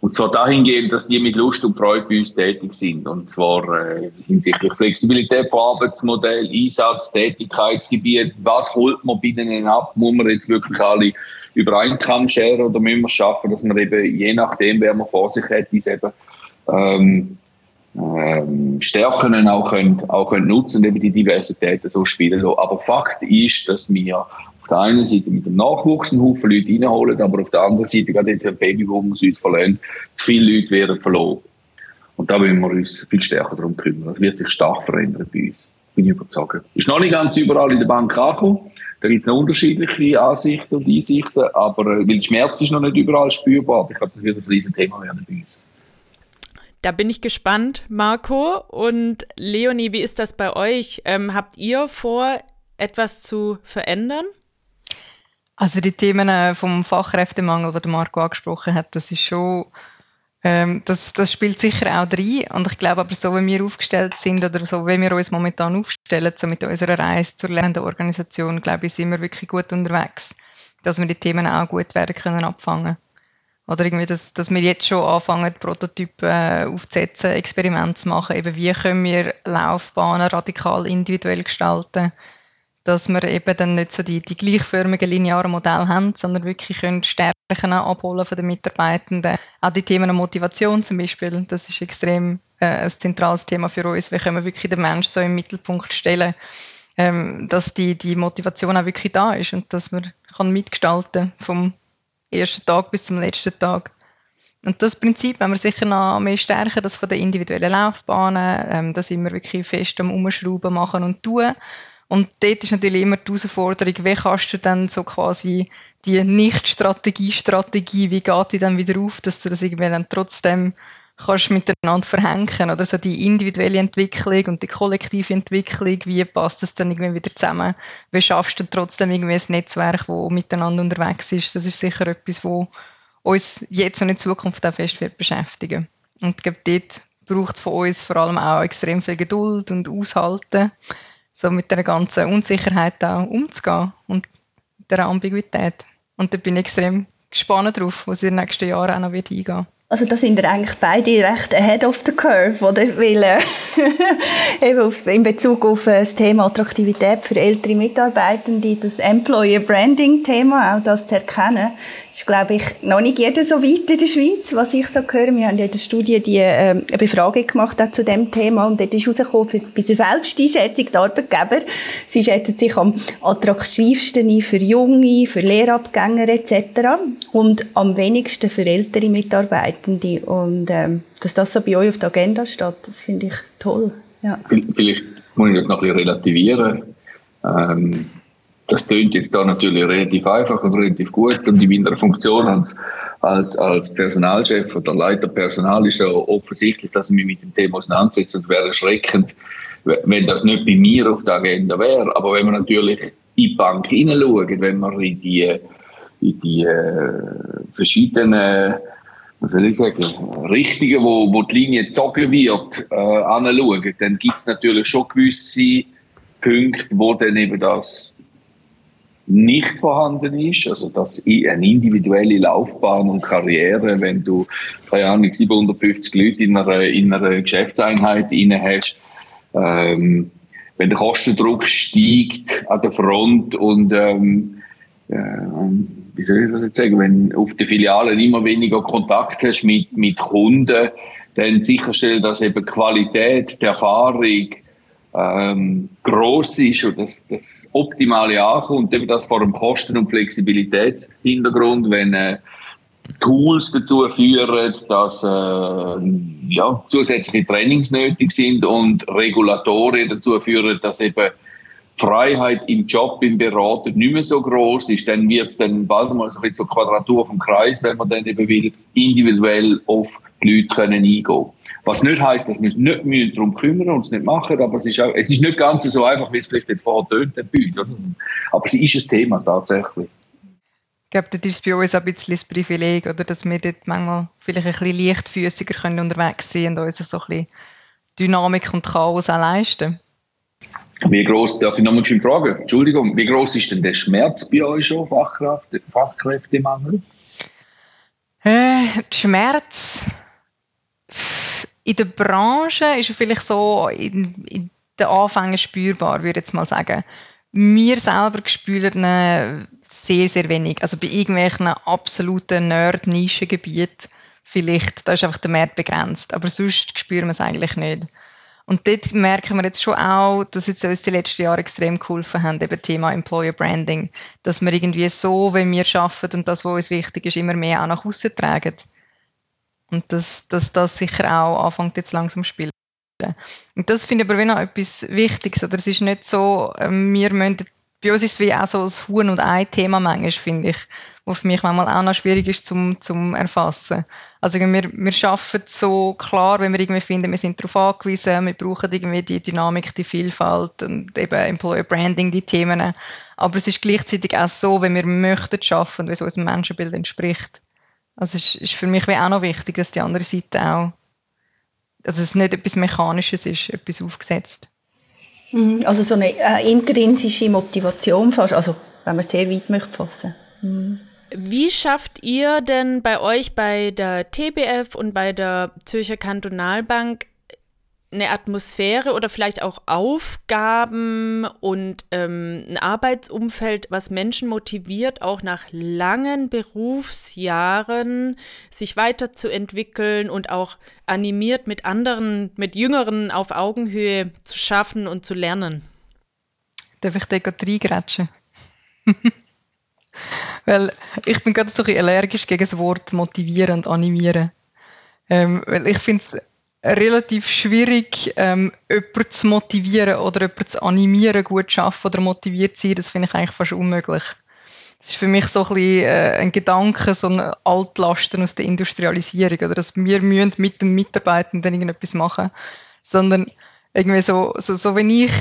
und zwar dahingehend, dass die mit Lust und Freude bei uns tätig sind. Und zwar äh, hinsichtlich Flexibilität von Arbeitsmodell, Einsatz, Tätigkeitsgebiet. Was holt man bei denen ab? Muss man jetzt wirklich alle über einen scheren oder müssen wir es schaffen, dass man eben, je nachdem, wer man vor sich hat, diese eben, ähm, ähm, Stärken auch, können, auch können nutzen und eben die Diversität so spielen lassen. Aber Fakt ist, dass wir der einen Seite mit dem Nachwuchs einen Haufen Leute reinholen, aber auf der anderen Seite, gerade jetzt ein Babyboom uns verlieren, zu viele Leute werden verloren. Und da müssen wir uns viel stärker darum kümmern. Das wird sich stark verändern bei uns. Bin ich überzeugt. Ist noch nicht ganz überall in der Bank angekommen. Da gibt es noch unterschiedliche Ansichten und Einsichten, aber äh, weil Schmerz ist noch nicht überall spürbar. Ich glaube, das wird ein Riesenthema werden bei uns. Da bin ich gespannt, Marco. Und Leonie, wie ist das bei euch? Ähm, habt ihr vor, etwas zu verändern? Also die Themen äh, vom Fachkräftemangel, die Marco angesprochen hat, das ist schon, ähm, das, das spielt sicher auch rein. Und ich glaube aber, so wie wir aufgestellt sind oder so wie wir uns momentan aufstellen, so mit unserer Reise zur lernenden Organisation, glaube ich, sind wir wirklich gut unterwegs, dass wir die Themen auch gut werden können abfangen. Oder irgendwie, dass, dass wir jetzt schon anfangen, Prototypen äh, aufzusetzen, Experimente zu machen. Eben, wie können wir Laufbahnen radikal individuell gestalten? Dass wir eben dann nicht so die, die gleichförmigen linearen Modelle haben, sondern wirklich können Stärken abholen von den Mitarbeitenden. Auch die Themen Motivation zum Beispiel, das ist extrem äh, ein zentrales Thema für uns. Wie können wir wirklich den Menschen so im Mittelpunkt stellen, ähm, dass die, die Motivation auch wirklich da ist und dass man kann mitgestalten vom ersten Tag bis zum letzten Tag. Und das Prinzip wenn wir sicher noch mehr stärken, das von den individuellen Laufbahnen, ähm, da sind wir wirklich fest am Umschrauben machen und tun. Und dort ist natürlich immer die Herausforderung, wie kannst du dann so quasi die Nicht-Strategie-Strategie, wie geht die dann wieder auf, dass du das irgendwie dann trotzdem kannst miteinander verhängen oder so die individuelle Entwicklung und die kollektive Entwicklung, wie passt das dann irgendwie wieder zusammen? Wie schaffst du trotzdem irgendwie ein Netzwerk, das miteinander unterwegs ist? Das ist sicher etwas, wo uns jetzt und in Zukunft auch fest wird beschäftigen. Und ich glaube, dort braucht es von uns vor allem auch extrem viel Geduld und Aushalten so mit der ganzen Unsicherheit auch umzugehen und der Ambiguität. Und da bin ich extrem gespannt drauf, was in den nächsten Jahren auch noch wird eingehen also da sind wir eigentlich beide recht ahead of the curve, oder? Weil äh, eben auf, in Bezug auf äh, das Thema Attraktivität für ältere Mitarbeitende, das Employer Branding Thema, auch das zu erkennen, ist, glaube ich, noch nicht jeder so weit in der Schweiz, was ich so höre. Wir haben ja in der Studie die, äh, eine Befragung gemacht zu dem Thema und dort ist herausgekommen, bei der Selbsteinschätzung der Arbeitgeber, sie schätzen sich am attraktivsten ein für Junge, für Lehrabgänger etc. und am wenigsten für ältere Mitarbeitende. Und ähm, dass das so bei euch auf der Agenda steht, das finde ich toll. Ja. Vielleicht muss ich das noch ein bisschen relativieren. Ähm, das tönt jetzt da natürlich relativ einfach und relativ gut und in meiner Funktion als, als, als Personalchef oder Leiter Personal ist ja offensichtlich, dass ich mich mit dem Thema auseinandersetze und wäre erschreckend, wenn das nicht bei mir auf der Agenda wäre. Aber wenn man natürlich in die Bank hineinschaut, wenn man in die, in die äh, verschiedenen was soll ich sagen, Richtungen, wo, wo die Linie gezogen wird, äh, anschauen, dann gibt es natürlich schon gewisse Punkte, wo dann eben das nicht vorhanden ist, also dass eine individuelle Laufbahn und Karriere, wenn du, keine Ahnung, 750 Leute in einer, in einer Geschäftseinheit inne hast, ähm, wenn der Kostendruck steigt an der Front und ähm, äh, wie soll ich das jetzt sagen, wenn auf den Filialen immer weniger Kontakt hast mit, mit Kunden, dann sicherstellen, dass eben Qualität, die Erfahrung, ähm, gross ist und das, das Optimale ankommt, eben das vor dem Kosten- und Flexibilitätshintergrund, wenn äh, Tools dazu führen, dass äh, ja, zusätzliche Trainings nötig sind und Regulatorien dazu führen, dass eben Freiheit im Job, im Berater nicht mehr so groß ist, dann wird es dann bald mal so ein bisschen Quadratur vom Kreis, wenn man dann eben will, individuell auf die Leute können eingehen. Was nicht heisst, dass wir uns nicht darum kümmern und es nicht machen, aber es ist, auch, es ist nicht ganz so einfach, wie es vielleicht jetzt vorher tönt, bei Aber es ist ein Thema tatsächlich. Ich glaube, das ist bei uns ein bisschen das Privileg, oder, dass wir dort manchmal vielleicht ein bisschen leichtfüßiger können unterwegs sein und uns so ein bisschen Dynamik und Chaos auch leisten. Wie groß, darf ich nochmal schön fragen? Entschuldigung, wie groß ist denn der Schmerz bei euch schon, Fachkräfte, Fachkräftemangel? Äh, Schmerz in der Branche ist vielleicht so in, in den Anfängen spürbar, würde ich jetzt mal sagen. Wir selber spüren ihn sehr, sehr wenig. Also bei irgendwelchen absoluten Nerd-Nischengebieten vielleicht, da ist einfach der Markt begrenzt. Aber sonst spüren wir es eigentlich nicht. Und dort merken wir jetzt schon auch, dass jetzt uns die letzten Jahre extrem geholfen haben, eben Thema Employer Branding. Dass wir irgendwie so, wenn wir arbeiten und das, was uns wichtig ist, immer mehr auch nach außen tragen. Und dass, dass das sicher auch anfängt jetzt langsam zu spielen. Und das finde ich aber noch etwas Wichtiges. Oder es ist nicht so, ähm, wir müssen, bei uns ist es wie auch so ein Huhn- und Ei-Thema manchmal, finde ich, wo für mich manchmal auch noch schwierig ist zum, zum Erfassen. Also wir, wir arbeiten so klar, wenn wir irgendwie finden, wir sind darauf angewiesen, wir brauchen irgendwie die Dynamik, die Vielfalt und eben Employer Branding, die Themen. Aber es ist gleichzeitig auch so, wenn wir möchten arbeiten, wie es unserem Menschenbild entspricht. Also es ist für mich auch noch wichtig, dass die andere Seite auch, also es nicht etwas Mechanisches ist, etwas aufgesetzt. Mhm, also so eine äh, intrinsische Motivation fast, also wenn man es sehr weit möchte fassen. Mhm. Wie schafft ihr denn bei euch bei der TBF und bei der Zürcher Kantonalbank eine Atmosphäre oder vielleicht auch Aufgaben und ähm, ein Arbeitsumfeld, was Menschen motiviert, auch nach langen Berufsjahren sich weiterzuentwickeln und auch animiert mit anderen, mit Jüngeren auf Augenhöhe zu schaffen und zu lernen. Darf ich da gerade reingrätschen? weil ich bin gerade so ein allergisch gegen das Wort motivieren und animieren. Ähm, weil ich finde es relativ schwierig, ähm, jemanden zu motivieren oder jemanden zu animieren, gut zu arbeiten oder motiviert zu sein. Das finde ich eigentlich fast unmöglich. Das ist für mich so ein, bisschen, äh, ein Gedanke, so ein Altlasten aus der Industrialisierung. Oder dass wir mit den Mitarbeitenden irgendetwas machen sondern irgendwie so, so, so wenn ich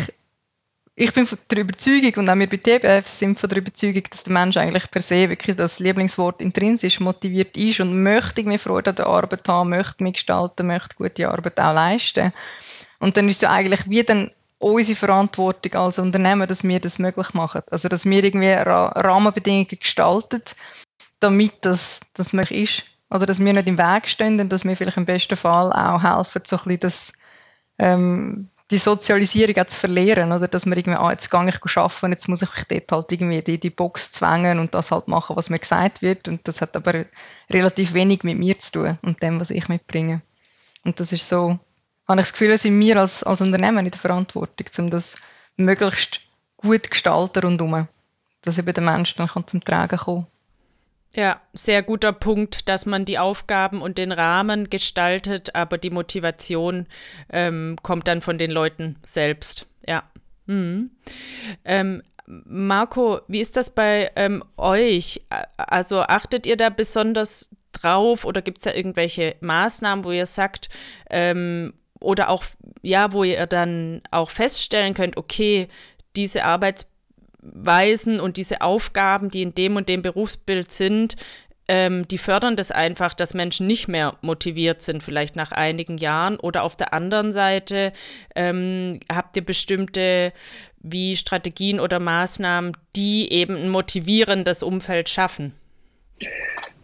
ich bin von der Überzeugung, und auch wir bei TBF sind von der Überzeugung, dass der Mensch eigentlich per se wirklich das Lieblingswort intrinsisch motiviert ist und möchte mehr Freude an der Arbeit haben, möchte mitgestalten, möchte gute Arbeit auch leisten. Und dann ist es eigentlich wie dann unsere Verantwortung als Unternehmen, dass wir das möglich machen. Also, dass wir irgendwie Rahmenbedingungen gestalten, damit das, das möglich ist. Oder dass wir nicht im Weg stehen und dass wir vielleicht im besten Fall auch helfen, so ein bisschen das, ähm, die Sozialisierung auch zu verlieren, oder? Dass man irgendwie, ah, jetzt gehe ich arbeiten, jetzt muss ich mich dort halt irgendwie in die Box zwängen und das halt machen, was mir gesagt wird. Und das hat aber relativ wenig mit mir zu tun und dem, was ich mitbringe. Und das ist so, habe ich das Gefühl, sind wir als, als Unternehmen in der Verantwortung, um das möglichst gut gestalten rundherum, dass eben der Mensch dann kann zum Tragen kommen ja, sehr guter Punkt, dass man die Aufgaben und den Rahmen gestaltet, aber die Motivation ähm, kommt dann von den Leuten selbst. Ja. Mhm. Ähm, Marco, wie ist das bei ähm, euch? Also achtet ihr da besonders drauf oder gibt es da irgendwelche Maßnahmen, wo ihr sagt, ähm, oder auch, ja, wo ihr dann auch feststellen könnt, okay, diese Arbeits Weisen und diese Aufgaben, die in dem und dem Berufsbild sind, ähm, die fördern das einfach, dass Menschen nicht mehr motiviert sind, vielleicht nach einigen Jahren. Oder auf der anderen Seite ähm, habt ihr bestimmte wie Strategien oder Maßnahmen, die eben ein motivierendes Umfeld schaffen.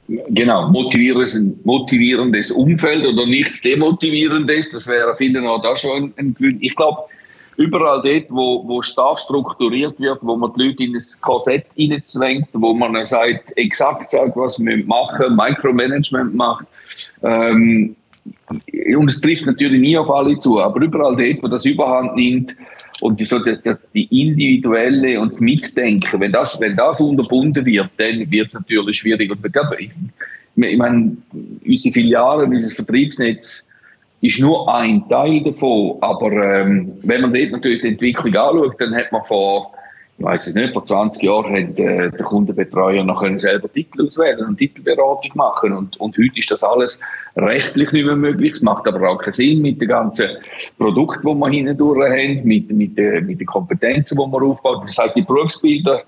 Genau, motivierendes Umfeld oder nichts demotivierendes, das wäre vielen auch da schon ein Gewinn. Ich glaube, überall dort, wo, wo stark strukturiert wird, wo man die Leute in ein Korsett hineinzwängt, wo man sagt, exakt sagt, was wir machen, Micromanagement macht. Ähm, und es trifft natürlich nie auf alle zu, aber überall dort, wo das Überhand nimmt und die, so die, die individuelle und das Mitdenken, wenn das, wenn das unterbunden wird, dann wird es natürlich schwierig. Und ich meine, unsere Filialen, unser Vertriebsnetz, ist nur ein Teil davon. Aber ähm, wenn man dort natürlich die Entwicklung anschaut, dann hat man vor, ich weiß es nicht, vor 20 Jahren hat äh, der Kundenbetreuer noch können selber Titel auswählen und Titelberatung machen. Und, und heute ist das alles rechtlich nicht mehr möglich. Es macht aber auch keinen Sinn mit den ganzen Produkten, die wir hindurch haben, mit, mit, den, mit den Kompetenzen, die man aufbaut. Das heißt, die Berufsbilder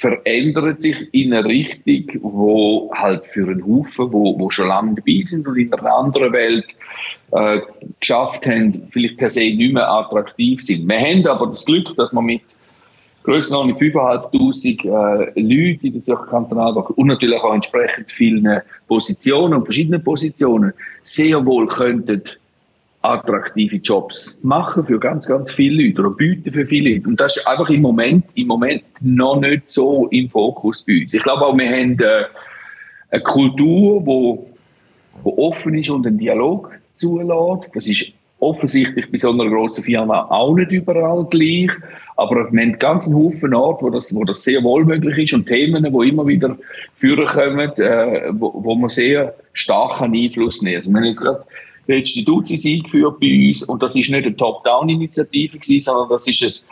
verändert sich in eine Richtung, wo halt für einen Haufen, wo, wo schon lange dabei sind und in einer anderen Welt äh, geschafft haben, vielleicht per se nicht mehr attraktiv sind. Wir haben aber das Glück, dass wir mit Grössenordnung 5'500 äh, Leute in der Zürcher Kantonalbank und natürlich auch entsprechend vielen Positionen und verschiedenen Positionen sehr wohl könnten attraktive Jobs machen für ganz, ganz viele Leute oder bieten für viele Leute. Und das ist einfach im Moment, im Moment noch nicht so im Fokus bei uns. Ich glaube auch, wir haben äh, eine Kultur, wo, wo offen ist und einen Dialog zulässt. Das ist offensichtlich bei so einer grossen Firma auch nicht überall gleich. Aber wir haben ganz einen Haufen Orte, wo das, wo das sehr wohl möglich ist und Themen, die immer wieder führen kommen, äh, wo, wo man sehr starken Einfluss nehmen. Also wir haben jetzt gerade letzte Duzis eingeführt bei uns. Und das ist nicht eine Top-Down-Initiative sondern das ist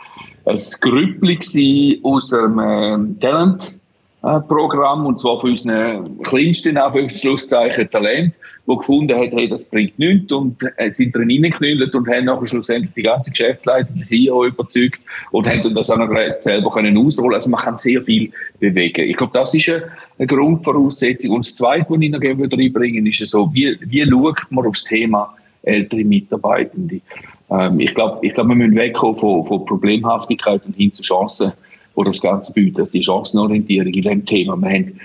ein, ein Grüppli aus einem äh, Talent-Programm und zwar von unseren kleinsten, Anführungszeichen, Talent die gefunden hat, hey, das bringt nichts und äh, sind drin reingeknüllt und haben nachher schlussendlich die ganze Geschäftsleitung, die CEO überzeugt und haben dann das auch noch selber können ausrollen. Also man kann sehr viel bewegen. Ich glaube, das ist eine, Grundvoraussetzung. Und das Zweite, was ich noch gerne reinbringen ist so, wie, wie schaut man aufs Thema ältere Mitarbeitende? Ähm, ich glaube, ich glaub, wir müssen wegkommen von, von Problemhaftigkeit und hin zu Chancen, wo das Ganze bietet, die Chancenorientierung in diesem Thema. Wir haben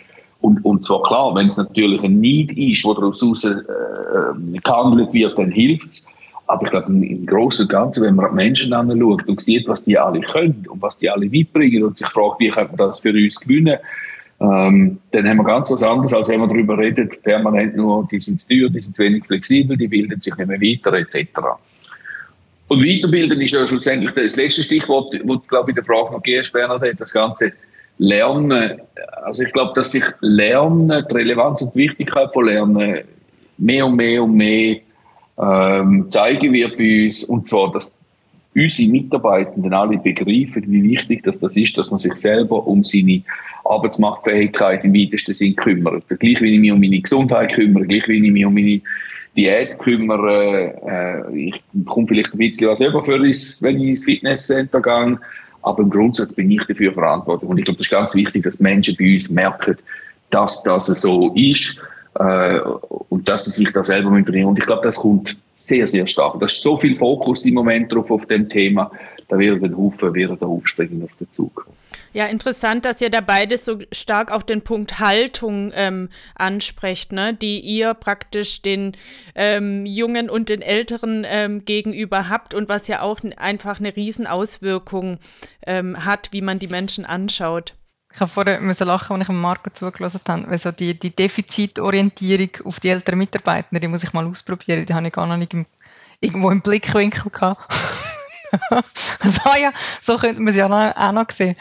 und, und zwar klar, wenn es natürlich ein Need ist, wo daraus raus, äh, gehandelt wird, dann hilft es. Aber ich glaube, im Großen und Ganzen, wenn man Menschen anschaut und sieht, was die alle können und was die alle mitbringen und sich fragt, wie können wir das für uns gewinnen, ähm, dann haben wir ganz was anderes, als wenn man darüber redet, permanent nur, die sind zu teuer, die sind zu wenig flexibel, die bilden sich nicht mehr weiter, etc. Und Weiterbilden ist ja schlussendlich das letzte Stichwort, wo du, glaube ich, in der Frage noch gehst, Bernhard, das Ganze Lernen, also ich glaube, dass sich Lernen, die Relevanz und die Wichtigkeit von Lernen mehr und mehr und mehr ähm, zeigen wird bei uns. Und zwar, dass unsere Mitarbeitenden alle begreifen, wie wichtig das, das ist, dass man sich selber um seine Arbeitsmachtfähigkeit im weitesten Sinn kümmert. Gleich wie ich mich um meine Gesundheit kümmere, gleich wie ich mich um meine Diät kümmere. Äh, ich komme vielleicht ein bisschen was über für uns, wenn ich ins Fitnesscenter gehe. Aber im Grundsatz bin ich dafür verantwortlich. Und ich glaube, das ist ganz wichtig, dass Menschen bei uns merken, dass das so ist äh, und dass sie sich da selber bringen. Und ich glaube, das kommt sehr, sehr stark. Da ist so viel Fokus im Moment drauf auf dem Thema. Da werden ein Haufen werden da aufspringen auf den Zug. Ja, interessant, dass ihr da beides so stark auf den Punkt Haltung ähm, ansprecht, ne? die ihr praktisch den ähm, Jungen und den Älteren ähm, gegenüber habt und was ja auch einfach eine Riesenauswirkung ähm, hat, wie man die Menschen anschaut. Ich habe vorher müssen lachen, als ich Marco zugelassen habe, weil so die, die Defizitorientierung auf die älteren Mitarbeiter, die muss ich mal ausprobieren, die habe ich gar noch nicht im, irgendwo im Blickwinkel gehabt. also, ja, so könnte man sie ja auch noch sehen.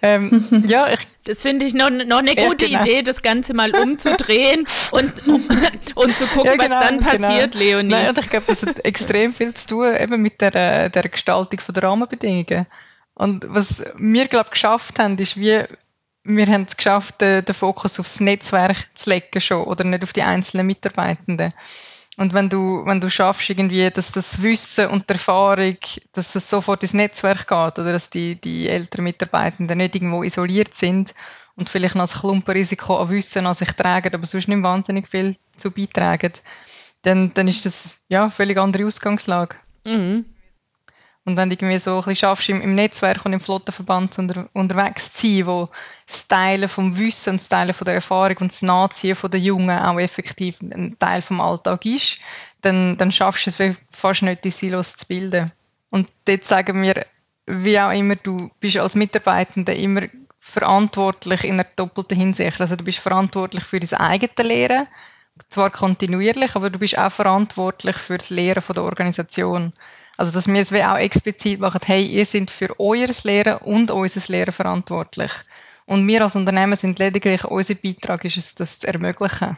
Ähm, ja, ich, das finde ich noch, noch eine gute ja, genau. Idee, das Ganze mal umzudrehen und, um, und zu gucken, ja, genau, was dann genau. passiert, genau. Leonie. Nein, und ich glaube, das hat extrem viel zu tun eben mit der, der Gestaltung der Rahmenbedingungen. Und was wir, glaube ich, geschafft haben, ist, wie wir haben es geschafft, den, den Fokus aufs Netzwerk zu legen schon oder nicht auf die einzelnen Mitarbeitenden. Und wenn du, wenn du schaffst, irgendwie, dass das Wissen und die Erfahrung, dass das sofort ins Netzwerk geht oder dass die, die älteren Mitarbeitenden nicht irgendwo isoliert sind und vielleicht noch ein Klumpenrisiko an Wissen an sich tragen, aber sonst nicht wahnsinnig viel zu beitragen, dann, dann ist das ja völlig andere Ausgangslage. Mhm. Und wenn du irgendwie so ein bisschen schaffst, im, im Netzwerk und im Flottenverband unter, unterwegs zu sein, wo das Teilen vom Wissen, das Teilen von der Erfahrung und das Nachziehen von den Jungen auch effektiv ein Teil vom Alltag ist, dann, dann schaffst du es fast nicht, die Silos zu bilden. Und dort sagen wir, wie auch immer, du bist als Mitarbeitender immer verantwortlich in einer doppelten Hinsicht. Also du bist verantwortlich für dein eigenes Lehren, zwar kontinuierlich, aber du bist auch verantwortlich für das Lehren von der Organisation. Also, dass wir es auch explizit machen, hey, ihr seid für euer Lehren und unser Lehren verantwortlich. Und wir als Unternehmen sind lediglich, unser Beitrag ist es, das zu ermöglichen.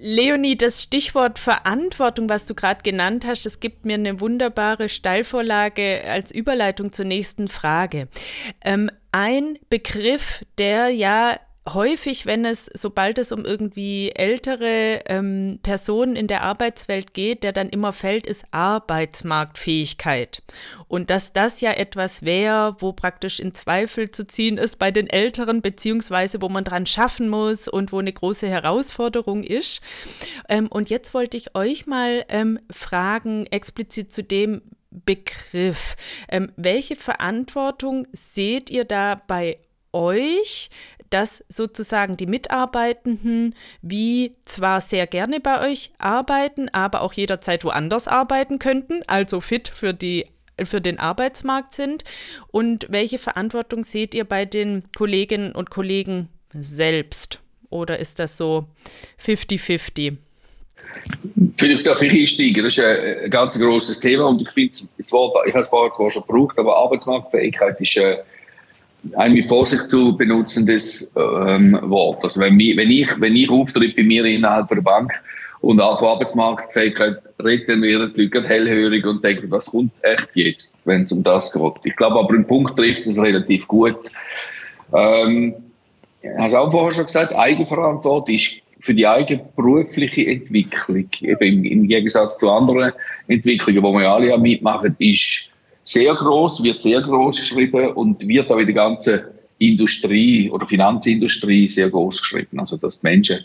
Leonie, das Stichwort Verantwortung, was du gerade genannt hast, das gibt mir eine wunderbare Steilvorlage als Überleitung zur nächsten Frage. Ähm, ein Begriff, der ja häufig, wenn es, sobald es um irgendwie ältere ähm, Personen in der Arbeitswelt geht, der dann immer fällt, ist Arbeitsmarktfähigkeit. Und dass das ja etwas wäre, wo praktisch in Zweifel zu ziehen ist bei den Älteren, beziehungsweise wo man dran schaffen muss und wo eine große Herausforderung ist. Ähm, und jetzt wollte ich euch mal ähm, fragen, explizit zu dem, Begriff. Ähm, welche Verantwortung seht ihr da bei euch, dass sozusagen die Mitarbeitenden wie zwar sehr gerne bei euch arbeiten, aber auch jederzeit woanders arbeiten könnten, also fit für die für den Arbeitsmarkt sind und welche Verantwortung seht ihr bei den Kolleginnen und Kollegen selbst? Oder ist das so 50-50? Vielleicht darf ich einsteigen. Das ist ein, ganz großes Thema und ich finde, ich habe es vorher schon gebraucht, aber Arbeitsmarktfähigkeit ist äh, ein mit Vorsicht zu benutzendes ähm, Wort. Also wenn, wenn, ich, wenn ich auftritt bei mir innerhalb der Bank und von Arbeitsmarktfähigkeit rede, dann werden die Leute hellhörig und denken, was kommt echt jetzt, wenn es um das geht. Ich glaube aber, im Punkt trifft es relativ gut. Ähm, hast auch vorher schon gesagt, Eigenverantwortung ist für die eigene berufliche Entwicklung, eben im, im Gegensatz zu anderen Entwicklungen, die wir alle ja mitmachen, ist sehr groß, wird sehr groß geschrieben und wird auch in der ganzen Industrie oder Finanzindustrie sehr groß geschrieben. Also, dass die Menschen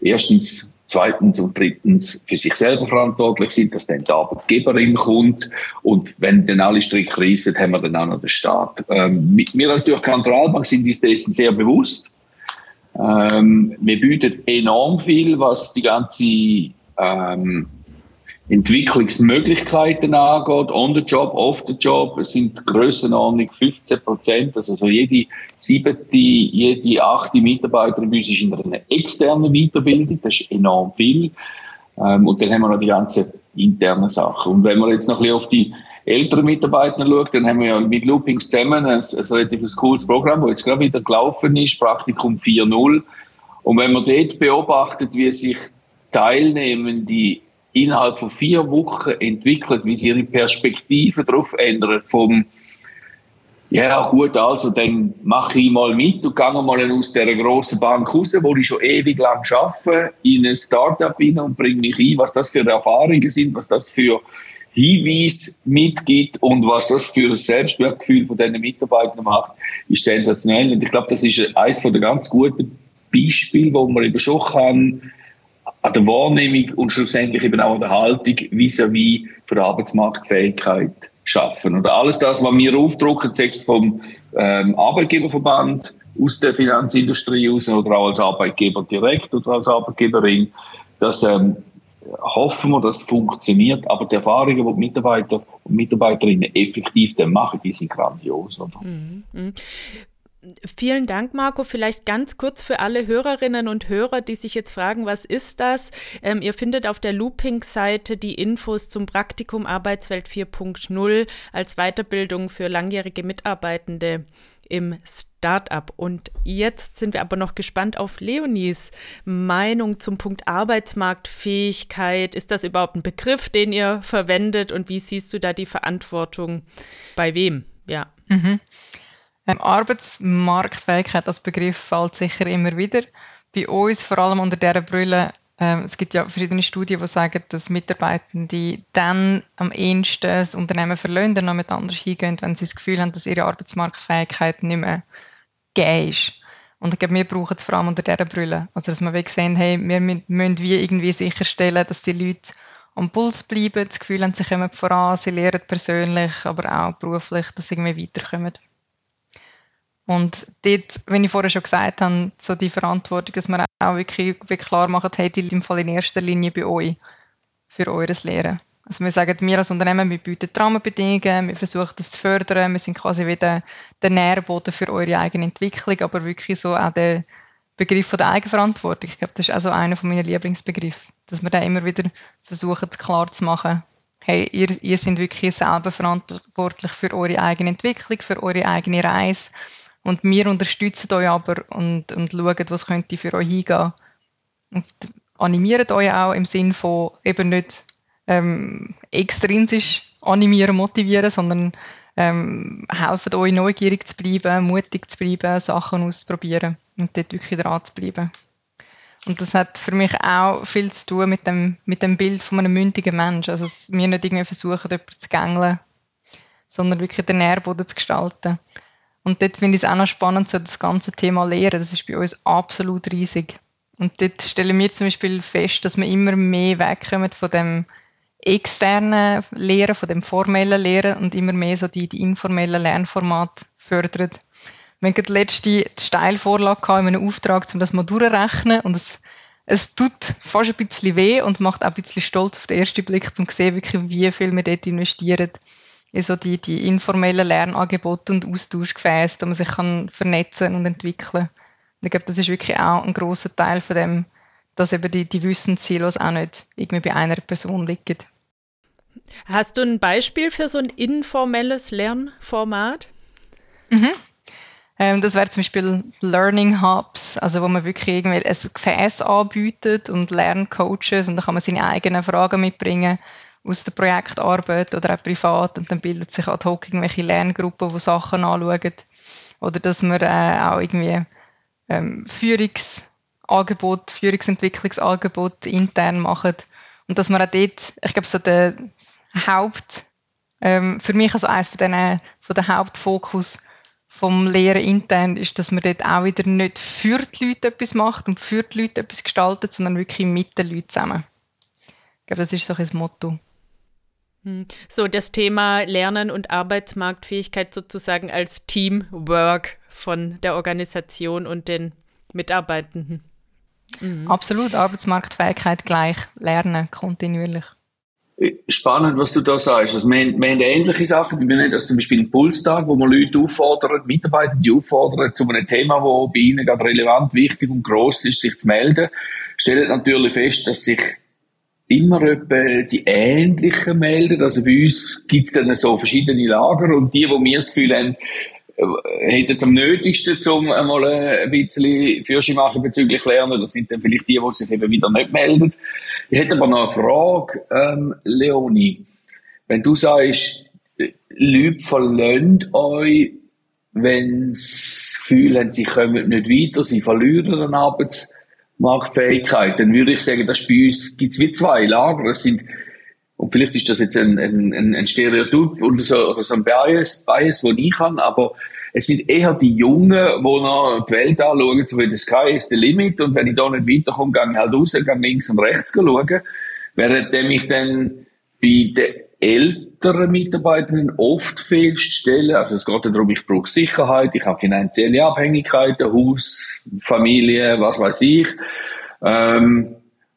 erstens, zweitens und drittens für sich selber verantwortlich sind, dass dann der Arbeitgeberin kommt und wenn dann alle Stricke reissen, haben wir dann auch noch den Staat. Ähm, wir als Zürcher Kantonalbank sind uns dessen sehr bewusst. Ähm, wir bieten enorm viel, was die ganze ähm, Entwicklungsmöglichkeiten angeht, on the job, off the job, es sind Grössenordnung 15 Prozent, also so jede siebte, jede achte Mitarbeiterin bei uns ist in einer externen Weiterbildung, das ist enorm viel. Ähm, und dann haben wir noch die ganzen internen Sachen. Und wenn man jetzt noch ein bisschen auf die älteren Mitarbeiter schaut, dann haben wir ja mit Loopings zusammen ein, ein relativ cooles Programm, das jetzt gerade wieder gelaufen ist, Praktikum 4.0. Und wenn man dort beobachtet, wie sich Teilnehmende innerhalb von vier Wochen entwickelt, wie sie ihre Perspektive darauf ändern, vom ja gut, also dann mache ich mal mit und gehe mal aus dieser grossen Bank raus, wo ich schon ewig lang arbeite, in ein Startup rein und bringe mich ein, was das für Erfahrungen sind, was das für Hinweise mitgibt und was das für ein Selbstwertgefühl von diesen Mitarbeitern macht, ist sensationell. Und ich glaube, das ist eines der ganz guten Beispiele, wo man eben schon kann an der Wahrnehmung und schlussendlich eben auch an der Haltung vis-à-vis -vis für die Arbeitsmarktfähigkeit schaffen. Oder alles das, was wir aufdrucken, sechs vom ähm, Arbeitgeberverband, aus der Finanzindustrie aus oder auch als Arbeitgeber direkt oder als Arbeitgeberin, das ähm, hoffen wir, dass es funktioniert, aber die Erfahrungen, die, die Mitarbeiter und Mitarbeiterinnen effektiv dann machen, die sind grandios. Oder? Mhm. Vielen Dank, Marco. Vielleicht ganz kurz für alle Hörerinnen und Hörer, die sich jetzt fragen, was ist das? Ähm, ihr findet auf der Looping-Seite die Infos zum Praktikum Arbeitswelt 4.0 als Weiterbildung für langjährige Mitarbeitende im Startup. Und jetzt sind wir aber noch gespannt auf Leonies Meinung zum Punkt Arbeitsmarktfähigkeit. Ist das überhaupt ein Begriff, den ihr verwendet? Und wie siehst du da die Verantwortung bei wem? Ja. Mhm. Ähm, Arbeitsmarktfähigkeit als Begriff fällt sicher immer wieder. Bei uns vor allem unter dieser Brille ähm, es gibt ja verschiedene Studien, die sagen, dass Mitarbeitende dann am ehesten das Unternehmen verlassen, dann noch mit anders hingehen, wenn sie das Gefühl haben, dass ihre Arbeitsmarktfähigkeit nicht mehr gegeben ist. Und ich glaube, wir brauchen es vor allem unter dieser Brille. Also, dass wir sehen, hey, wir müssen wie irgendwie sicherstellen, dass die Leute am Puls bleiben, das Gefühl haben, sie kommen voran, sie lernen persönlich, aber auch beruflich, dass sie irgendwie weiterkommen. Und dort, wenn ich vorher schon gesagt habe, so die Verantwortung, dass man auch wirklich, wirklich klar machen, hey, die im Fall in erster Linie bei euch für eures Lehren. Also wir sagen, wir als Unternehmen, wir bieten Rahmenbedingungen, wir versuchen das zu fördern, wir sind quasi wieder der Nährboden für eure eigene Entwicklung, aber wirklich so auch der Begriff der Eigenverantwortung. Ich glaube, das ist also einer von meinen Lieblingsbegriffen, dass wir da immer wieder versuchen, klar zu machen, hey, ihr, ihr seid wirklich selber verantwortlich für eure eigene Entwicklung, für eure eigene Reise und wir unterstützen euch aber und, und schauen, was könnte für euch hingehen. Und animieren euch auch im Sinn von eben nicht ähm, extrinsisch animieren, motivieren, sondern ähm, helfen euch neugierig zu bleiben, mutig zu bleiben, Sachen auszuprobieren und dort wirklich dran zu bleiben. Und das hat für mich auch viel zu tun mit dem, mit dem Bild von einem mündigen Mensch. Also, dass wir nicht irgendwie versuchen, jemanden zu gängeln, sondern wirklich den Nährboden zu gestalten. Und dort finde ich es auch noch spannend, so das ganze Thema Lehren. Das ist bei uns absolut riesig. Und dort stellen wir zum Beispiel fest, dass wir immer mehr wegkommen von dem externen Lehren, von dem formellen Lehren und immer mehr so die, die informellen Lernformate fördern. Wir hatten letzte Steilvorlage in einem Auftrag, um das mal durchzurechnen und es, es tut fast ein bisschen weh und macht auch ein bisschen stolz auf den ersten Blick, um zu sehen, wirklich, wie viel wir dort investieren so die, die informellen Lernangebote und Austauschgefäße, da man sich kann vernetzen und entwickeln. Und ich glaube, das ist wirklich auch ein großer Teil von dem, dass eben die, die Wissenssilos auch nicht irgendwie bei einer Person liegen. Hast du ein Beispiel für so ein informelles Lernformat? Mhm. Ähm, das wäre zum Beispiel Learning Hubs, also wo man wirklich irgendwie ein Gefäß anbietet und Lerncoaches und da kann man seine eigenen Fragen mitbringen aus der Projektarbeit oder auch privat und dann bildet sich ad hoc irgendwelche Lerngruppen, die Sachen anschauen. Oder dass wir äh, auch irgendwie ähm, Führungsangebot, Führungsentwicklungsangebot intern machen. Und dass man auch dort, ich glaube, so der Haupt, ähm, für mich also eines von den, von den Hauptfokus vom Lehren intern ist, dass man dort auch wieder nicht für die Leute etwas macht und für die Leute etwas gestaltet, sondern wirklich mit den Leuten zusammen. Ich glaube, das ist so ein Motto. Hm. So, das Thema Lernen und Arbeitsmarktfähigkeit sozusagen als Teamwork von der Organisation und den Mitarbeitenden. Mhm. Absolut, Arbeitsmarktfähigkeit gleich, Lernen kontinuierlich. Spannend, was du da sagst. Also wir, haben, wir haben ähnliche Sachen. Wir nennen das zum Beispiel einen Pulstag, wo wir Leute auffordern, Mitarbeiter, die auffordern, zu einem Thema, das bei ihnen gerade relevant, wichtig und groß ist, sich zu melden. Stellen natürlich fest, dass sich immer etwa die ähnlichen melden. Also bei uns gibt es dann so verschiedene Lager und die, wo wir das Gefühl haben, äh, hätten es am nötigsten, um einmal ein bisschen Fürsche machen bezüglich Lernen. Das sind dann vielleicht die, die sich eben wieder nicht melden. Ich hätte aber noch eine Frage, ähm, Leonie. Wenn du sagst, Leute verlöhnt euch, wenn sie das Gefühl haben, sie kommen nicht weiter, sie verlieren den Arbeits Marktfähigkeit, dann würde ich sagen, dass bei uns gibt's wie zwei Lager. Es sind, und vielleicht ist das jetzt ein, ein, ein Stereotyp oder so, oder so ein Bias, Bias, den ich habe, aber es sind eher die Jungen, die noch die Welt anschauen, so wie the sky is the limit, und wenn ich da nicht weiterkomme, gehe ich halt raus, gehe links und rechts schauen. Während ich dann bei den Eltern älteren Mitarbeitenden oft feststellen, also es geht darum, ich brauche Sicherheit, ich habe finanzielle Abhängigkeiten, Haus, Familie, was weiß ich, ähm,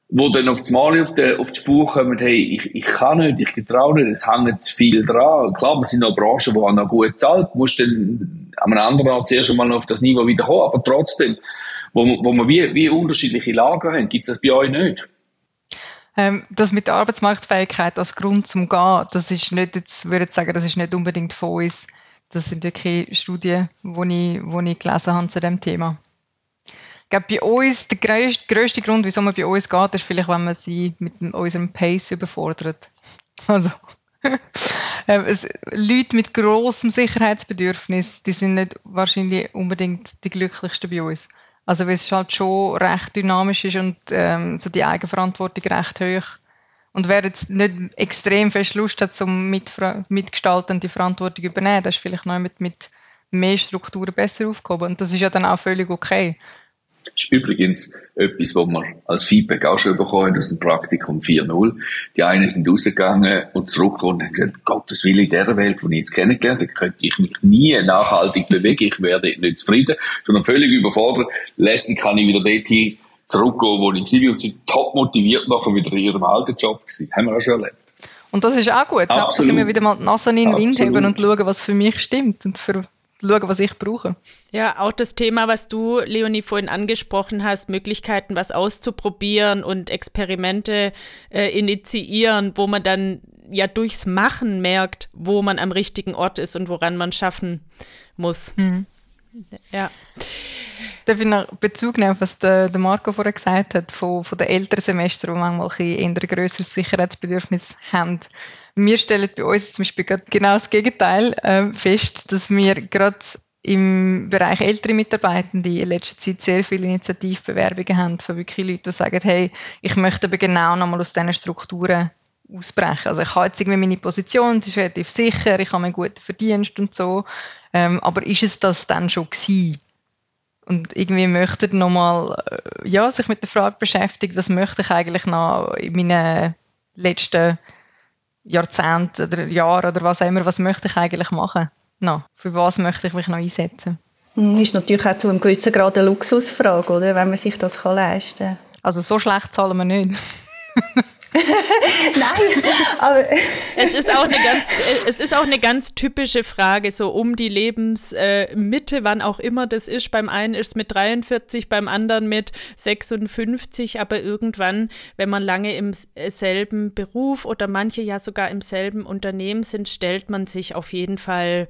wo dann auf Mal auf die, auf die Spur kommen, hey, ich, ich kann nicht, ich getraue nicht, es hängt viel dran. Klar, wir sind noch Branchen, die noch gut zahlt, musst dann an einem anderen Ort zuerst einmal auf das Niveau wieder kommen, aber trotzdem, wo, wo wir wie, wie unterschiedliche Lager haben, gibt es das bei euch nicht? Ähm, das mit der Arbeitsmarktfähigkeit als Grund zum Gehen, das ist nicht, jetzt würde ich sagen, das ist nicht unbedingt von uns. Das sind ja keine Studien, die ich, wo ich gelesen habe zu dem Thema. Ich glaube, bei uns, der grösste, grösste Grund, wieso man bei uns geht, ist vielleicht, wenn man sie mit unserem Pace überfordert. Also, ähm, Leute mit großem Sicherheitsbedürfnis, die sind nicht wahrscheinlich unbedingt die glücklichsten bei uns. Also weil es halt schon recht dynamisch ist und ähm, so die Eigenverantwortung recht hoch. Und wer jetzt nicht extrem fest Lust hat, zum mitgestalten die Verantwortung übernehmen, der ist vielleicht noch mit, mit mehr Strukturen besser aufgehoben. Und das ist ja dann auch völlig okay. Das ist übrigens etwas, was wir als Feedback auch schon bekommen haben aus dem Praktikum 4.0. Die einen sind rausgegangen und zurückgekommen und haben gesagt, Gottes Willen, in dieser Welt, die ich jetzt kennengelernt habe, könnte ich mich nie nachhaltig bewegen, ich werde nicht zufrieden, sondern völlig überfordert. Lässig kann ich wieder dorthin zurückgehen, wo ich war und sind top motiviert nachher wieder in ihrem alten Job gewesen. Haben wir auch schon erlebt. Und das ist auch gut. Absolut. Ich mir wieder mal die Nase in den Wind heben und schauen, was für mich stimmt und für schauen, was ich brauche. Ja, auch das Thema, was du, Leonie, vorhin angesprochen hast, Möglichkeiten, was auszuprobieren und Experimente äh, initiieren, wo man dann ja durchs Machen merkt, wo man am richtigen Ort ist und woran man schaffen muss. Mhm. Ja. Darf ich noch Bezug nehmen, was der, der Marco vorher gesagt hat, von, von den älteren Semestern, die manchmal ein, ein größeres Sicherheitsbedürfnis haben. Wir stellen bei uns zum Beispiel genau das Gegenteil äh, fest, dass wir gerade im Bereich ältere Mitarbeitende in letzter Zeit sehr viele Initiativbewerbungen haben von wirklich Leuten, die sagen, hey, ich möchte aber genau nochmal aus diesen Strukturen ausbrechen. Also ich habe jetzt irgendwie meine Position, sie ist relativ sicher, ich habe einen guten Verdienst und so, ähm, aber ist es das dann schon gewesen? Und irgendwie möchte nochmal, äh, ja, sich mit der Frage beschäftigen, was möchte ich eigentlich noch in meinen letzten Jahrzehnt oder Jahr oder was auch immer, was möchte ich eigentlich machen? No, für was möchte ich mich noch einsetzen? Hm, ist natürlich auch zu einem gewissen Grad eine Luxusfrage, oder? wenn man sich das leisten kann. Also so schlecht zahlen wir nicht. Nein, aber es ist auch eine ganz, es ist auch eine ganz typische Frage, so um die Lebensmitte, äh, wann auch immer das ist. Beim einen ist es mit 43, beim anderen mit 56, aber irgendwann, wenn man lange im selben Beruf oder manche ja sogar im selben Unternehmen sind, stellt man sich auf jeden Fall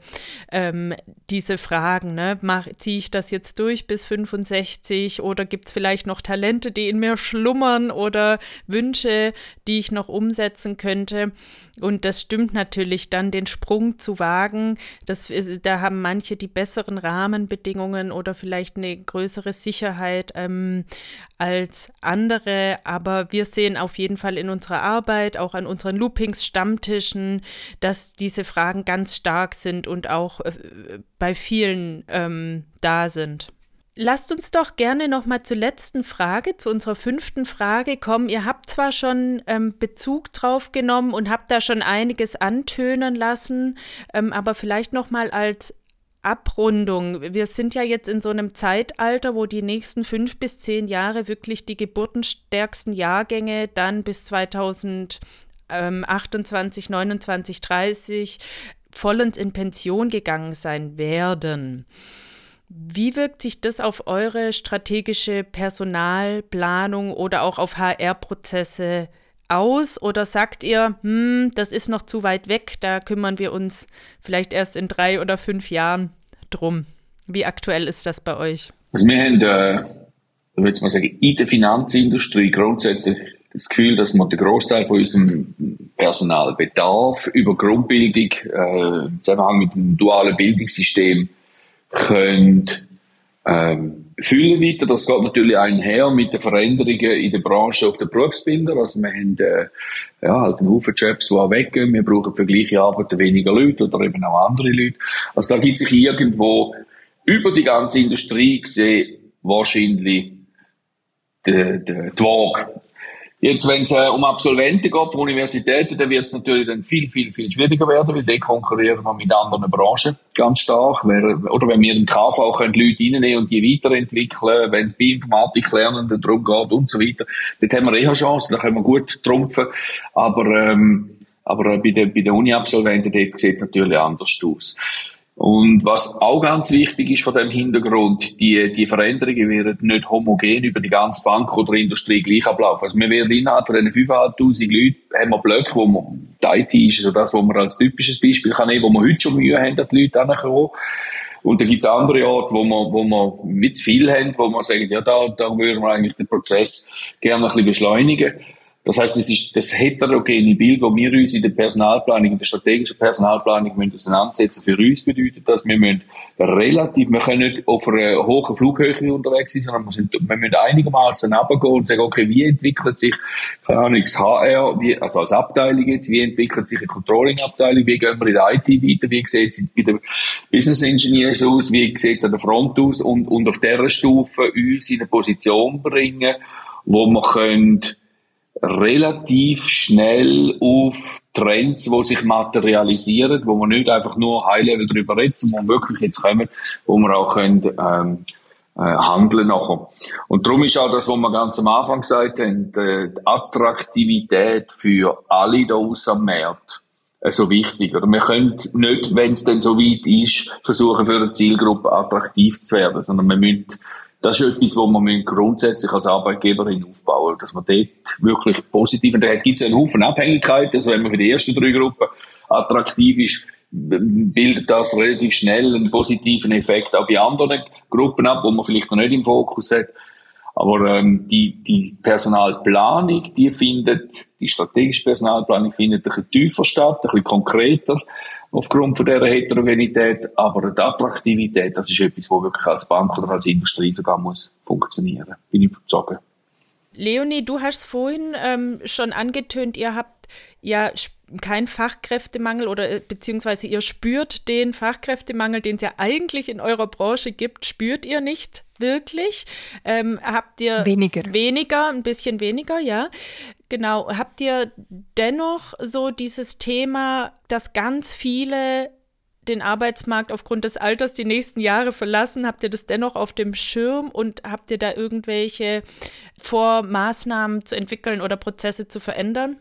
ähm, diese Fragen. Ne? Ziehe ich das jetzt durch bis 65 oder gibt es vielleicht noch Talente, die in mir schlummern oder Wünsche, die ich noch umsetzen könnte. Und das stimmt natürlich dann, den Sprung zu wagen. Das, da haben manche die besseren Rahmenbedingungen oder vielleicht eine größere Sicherheit ähm, als andere. Aber wir sehen auf jeden Fall in unserer Arbeit, auch an unseren Loopings-Stammtischen, dass diese Fragen ganz stark sind und auch äh, bei vielen ähm, da sind. Lasst uns doch gerne noch mal zur letzten Frage, zu unserer fünften Frage kommen. Ihr habt zwar schon ähm, Bezug drauf genommen und habt da schon einiges antönen lassen, ähm, aber vielleicht noch mal als Abrundung. Wir sind ja jetzt in so einem Zeitalter, wo die nächsten fünf bis zehn Jahre wirklich die geburtenstärksten Jahrgänge dann bis 2028, 29, 30 vollends in Pension gegangen sein werden. Wie wirkt sich das auf eure strategische Personalplanung oder auch auf HR-Prozesse aus? Oder sagt ihr, hm, das ist noch zu weit weg, da kümmern wir uns vielleicht erst in drei oder fünf Jahren drum? Wie aktuell ist das bei euch? Also wir haben, äh, ich würde mal sagen, in der Finanzindustrie grundsätzlich das Gefühl, dass wir den Großteil von unserem Personalbedarf über Grundbildung äh, im Zusammenhang mit dem dualen Bildungssystem könnt, ähm, füllen weiter. Das geht natürlich einher mit den Veränderungen in der Branche auf den Berufsbilder. Also wir haben äh, ja, halt einen Haufen Jobs, die auch weggehen. Wir brauchen für gleiche Arbeit weniger Leute oder eben auch andere Leute. Also da gibt sich irgendwo über die ganze Industrie gesehen wahrscheinlich die, die, die Waage. Jetzt, wenn es äh, um Absolventen geht von Universitäten, dann wird es natürlich dann viel, viel, viel schwieriger werden, weil die konkurrieren wir mit anderen Branchen ganz stark. Oder wenn wir im KV können Leute reinnehmen und die weiterentwickeln, wenn es bei Informatik lernen darum geht und so weiter, dort haben wir eher Chancen, da können wir gut trumpfen. Aber, ähm, aber bei den, bei den Uni-Absolventen, sieht es natürlich anders aus. Und was auch ganz wichtig ist von dem Hintergrund, die, die Veränderungen werden nicht homogen über die ganze Bank oder Industrie gleich ablaufen. Also wir werden innerhalb von diesen 5'500 Leuten haben wir Blöcke, wo man, die IT ist so das, was man als typisches Beispiel kann nehmen, wo wir heute schon Mühe haben, die Leute anzukommen. Und da gibt es andere Orte, wo man, wo man mit zu viel haben, wo man sagt, ja, da, da würden wir eigentlich den Prozess gerne ein bisschen beschleunigen. Das heißt, es ist das heterogene Bild, wo wir uns in der Personalplanung, in der strategischen Personalplanung müssen auseinandersetzen. Für uns bedeutet das, wir müssen relativ, wir können nicht auf einer hohen Flughöhe unterwegs sein, sondern wir, sind, wir müssen einigermaßen runtergehen und sagen, okay, wie entwickelt sich, keine Ahnung, das HR, wie, also als Abteilung jetzt, wie entwickelt sich eine Controlling-Abteilung, wie gehen wir in der IT weiter, wie sieht es bei den Business Engineers aus, wie sieht es an der Front aus und, und auf dieser Stufe uns in eine Position bringen, wo wir können, relativ schnell auf Trends, die sich materialisieren, wo man nicht einfach nur High-Level darüber redet, sondern wirklich jetzt kommen, wo man auch können, ähm, äh, handeln nachher. Und darum ist auch das, was wir ganz am Anfang gesagt haben, die Attraktivität für alle da aus am Markt äh, so wichtig. Oder wir können nicht, wenn es denn so weit ist, versuchen für eine Zielgruppe attraktiv zu werden, sondern wir müssen das ist etwas, wo man grundsätzlich als Arbeitgeberin aufbauen dass man dort wirklich positiv, und da gibt es einen Haufen Abhängigkeiten, also wenn man für die ersten drei Gruppen attraktiv ist, bildet das relativ schnell einen positiven Effekt auch bei anderen Gruppen ab, wo man vielleicht noch nicht im Fokus hat. Aber ähm, die, die Personalplanung, die findet, die strategische Personalplanung findet ein bisschen tiefer statt, ein bisschen konkreter aufgrund von dieser Heterogenität. Aber die Attraktivität, das ist etwas, was wirklich als Bank oder als Industrie sogar muss funktionieren. Bin ich überzeugt. Leonie, du hast vorhin ähm, schon angetönt, ihr habt ja keinen Fachkräftemangel oder äh, beziehungsweise ihr spürt den Fachkräftemangel, den es ja eigentlich in eurer Branche gibt, spürt ihr nicht wirklich? Ähm, habt ihr weniger. weniger, ein bisschen weniger, ja? Genau. Habt ihr dennoch so dieses Thema, dass ganz viele den Arbeitsmarkt aufgrund des Alters die nächsten Jahre verlassen? Habt ihr das dennoch auf dem Schirm und habt ihr da irgendwelche Vormaßnahmen zu entwickeln oder Prozesse zu verändern?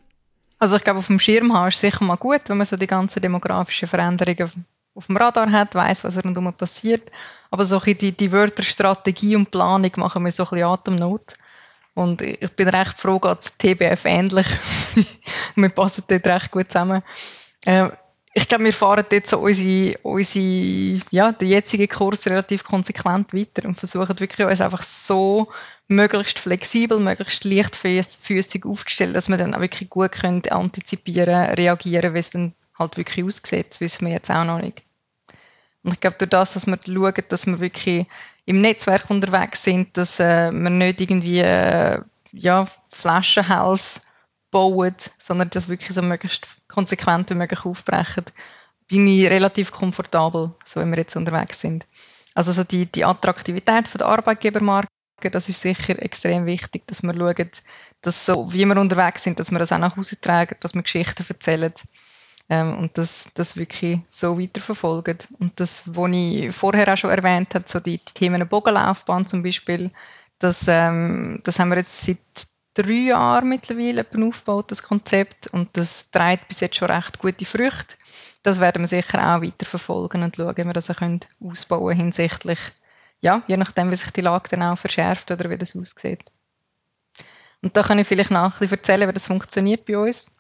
Also ich glaube, auf dem Schirm haben ist sicher mal gut, wenn man so die ganzen demografischen Veränderungen auf dem Radar hat, weiß, was rundherum passiert. Aber so die, die Wörter Strategie und Planung machen mir so ein bisschen Atemnot. Und ich bin recht froh, geht TBF ähnlich. wir passen dort recht gut zusammen. Äh, ich glaube, wir fahren dort so unsere, unsere, ja, den jetzigen Kurs relativ konsequent weiter und versuchen wirklich uns einfach so möglichst flexibel, möglichst leichtfüßig aufzustellen, dass wir dann auch wirklich gut können antizipieren, reagieren, wie es dann halt wirklich aussieht. Das wissen wir jetzt auch noch nicht. Und ich glaube, durch das, dass wir schauen, dass wir wirklich im Netzwerk unterwegs sind, dass äh, wir nicht irgendwie äh, ja, Flaschenhals bauen, sondern das wirklich so möglichst konsequent wie möglich aufbrechen, bin ich relativ komfortabel, so wenn wir jetzt unterwegs sind. Also so die, die Attraktivität von der Arbeitgebermarke, das ist sicher extrem wichtig, dass wir schauen, dass so, wie wir unterwegs sind, dass wir das auch nach Hause tragen, dass wir Geschichten erzählen ähm, und das, das wirklich so weiterverfolgen. Und das, was ich vorher auch schon erwähnt habe, so die, die Themen Bogenlaufbahn zum Beispiel, das, ähm, das haben wir jetzt seit drei Jahren mittlerweile aufgebaut, das Konzept, und das trägt bis jetzt schon recht gute Früchte. Das werden wir sicher auch weiterverfolgen und schauen, wie wir das auch können ausbauen hinsichtlich, ja, je nachdem, wie sich die Lage dann auch verschärft oder wie das aussieht. Und da kann ich vielleicht noch ein bisschen erzählen, wie das funktioniert bei uns.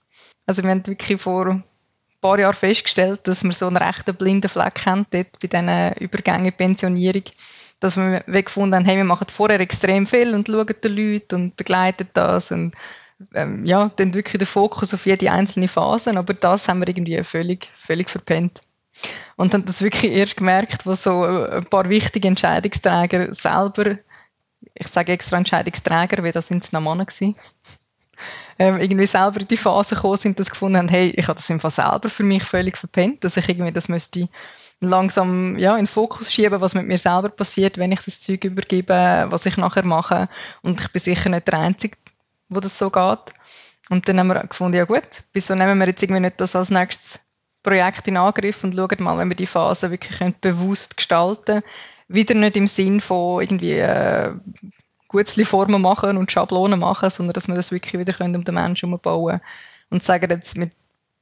Also wir haben wirklich vor paar Jahren festgestellt, dass wir so einen rechten blinden Fleck haben dort bei diesen Übergängen Pensionierung, dass wir gefunden haben, hey, wir machen vorher extrem viel und schauen die Leute und begleiten das und ähm, ja, dann wirklich den Fokus auf jede einzelne Phase, aber das haben wir irgendwie völlig, völlig verpennt. Und haben das wirklich erst gemerkt, wo so ein paar wichtige Entscheidungsträger selber, ich sage extra Entscheidungsträger, weil das sind es noch Männer ähm, irgendwie selber in die Phase gekommen sind, dass gefunden haben, hey, ich habe das einfach selber für mich völlig verpennt, dass ich irgendwie das müsste langsam ja, in den Fokus schieben, was mit mir selber passiert, wenn ich das Zeug übergebe, was ich nachher mache. Und ich bin sicher nicht der Einzige wo das so geht. Und dann haben wir gefunden, ja gut, wieso nehmen wir jetzt irgendwie nicht das als nächstes Projekt in Angriff und schauen mal, wenn wir die Phase wirklich bewusst gestalten können. Wieder nicht im Sinn von irgendwie äh, Gutzli-Formen machen und Schablonen machen, sondern dass wir das wirklich wieder können um den Menschen umbauen und sagen jetzt mit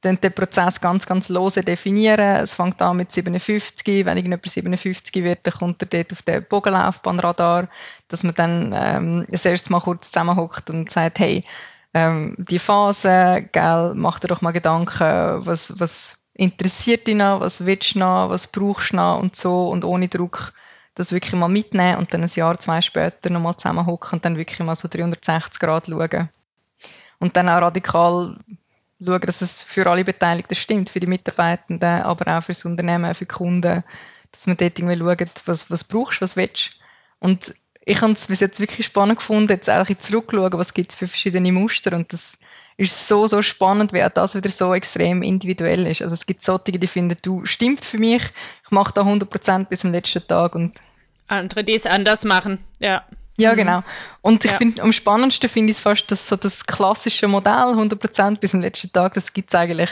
den, den Prozess ganz, ganz lose definieren. Es fängt an mit 57. Wenn irgendjemand 57 wird, dann kommt er dort auf den Bogenlaufbahnradar, dass man dann ähm, das erste Mal kurz zusammenhockt und sagt, hey, ähm, die Phase, gell, mach dir doch mal Gedanken, was, was interessiert dich noch, was willst du noch, was brauchst du noch und so und ohne Druck das wirklich mal mitnehmen und dann ein Jahr, zwei später nochmal zusammenhocken und dann wirklich mal so 360 Grad schauen. Und dann auch radikal schauen, dass es für alle Beteiligten stimmt, für die Mitarbeitenden, aber auch für das Unternehmen, für die Kunden, dass man dort irgendwie schaut, was, was brauchst, was willst. Und ich habe es bis jetzt wirklich spannend gefunden, jetzt auch zurückzuschauen, was gibt es für verschiedene Muster und das ist so, so spannend, wie auch das wieder so extrem individuell ist. Also es gibt solche, die finden, du, stimmt für mich, ich mache da 100% bis zum letzten Tag und andere, die es anders machen, ja. Ja, mhm. genau. Und ich ja. finde, am spannendsten finde ich es fast, dass so das klassische Modell, 100% bis zum letzten Tag, das gibt es eigentlich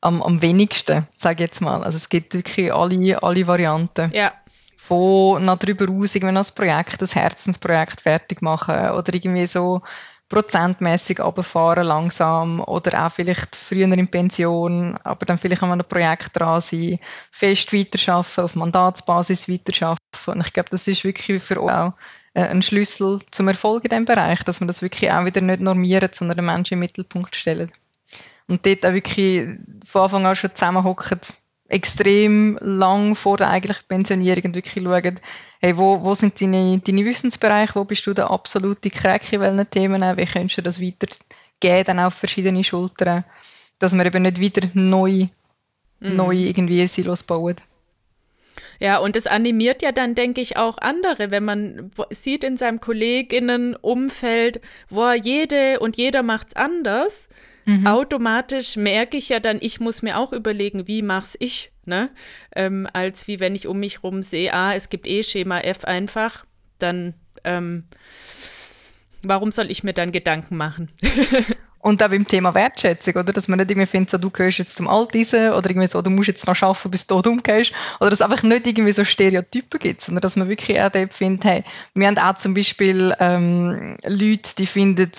am, am wenigsten, sage ich jetzt mal. Also es gibt wirklich alle, alle Varianten. Ja. Von noch darüber aus, irgendwie das Projekt, das Herzensprojekt fertig machen oder irgendwie so prozentmäßig runterfahren langsam oder auch vielleicht früher in Pension, aber dann vielleicht an einem Projekt dran sein, fest weiterarbeiten, auf Mandatsbasis weiterarbeiten. Und ich glaube, das ist wirklich für uns auch äh, ein Schlüssel zum Erfolg in diesem Bereich, dass man das wirklich auch wieder nicht normiert, sondern den Menschen im Mittelpunkt stellt. Und dort auch wirklich von Anfang an schon zusammenhocken, extrem lang vor der eigentlichen Pensionierung wirklich schauen, hey, wo, wo sind deine, deine Wissensbereiche, wo bist du der absolute Crack in welchen Themen, wie könntest du das weitergeben, dann auf verschiedene Schultern, dass man eben nicht wieder neu, mhm. neu irgendwie Silos baut. Ja, und es animiert ja dann, denke ich, auch andere, wenn man sieht in seinem Kolleginnenumfeld, wo jede und jeder macht es anders. Mhm. Automatisch merke ich ja dann, ich muss mir auch überlegen, wie mach's ich, ne? Ähm, als wie wenn ich um mich rum sehe, ah, es gibt eh Schema F einfach, dann ähm, warum soll ich mir dann Gedanken machen? Und auch beim Thema Wertschätzung, oder? Dass man nicht irgendwie findet, so, du gehörst jetzt zum Alteisen oder irgendwie so, du musst jetzt noch arbeiten, bis du tot umgehst. Oder dass es einfach nicht irgendwie so Stereotypen gibt, sondern dass man wirklich auch dort findet, hey, wir haben auch zum Beispiel ähm, Leute, die finden,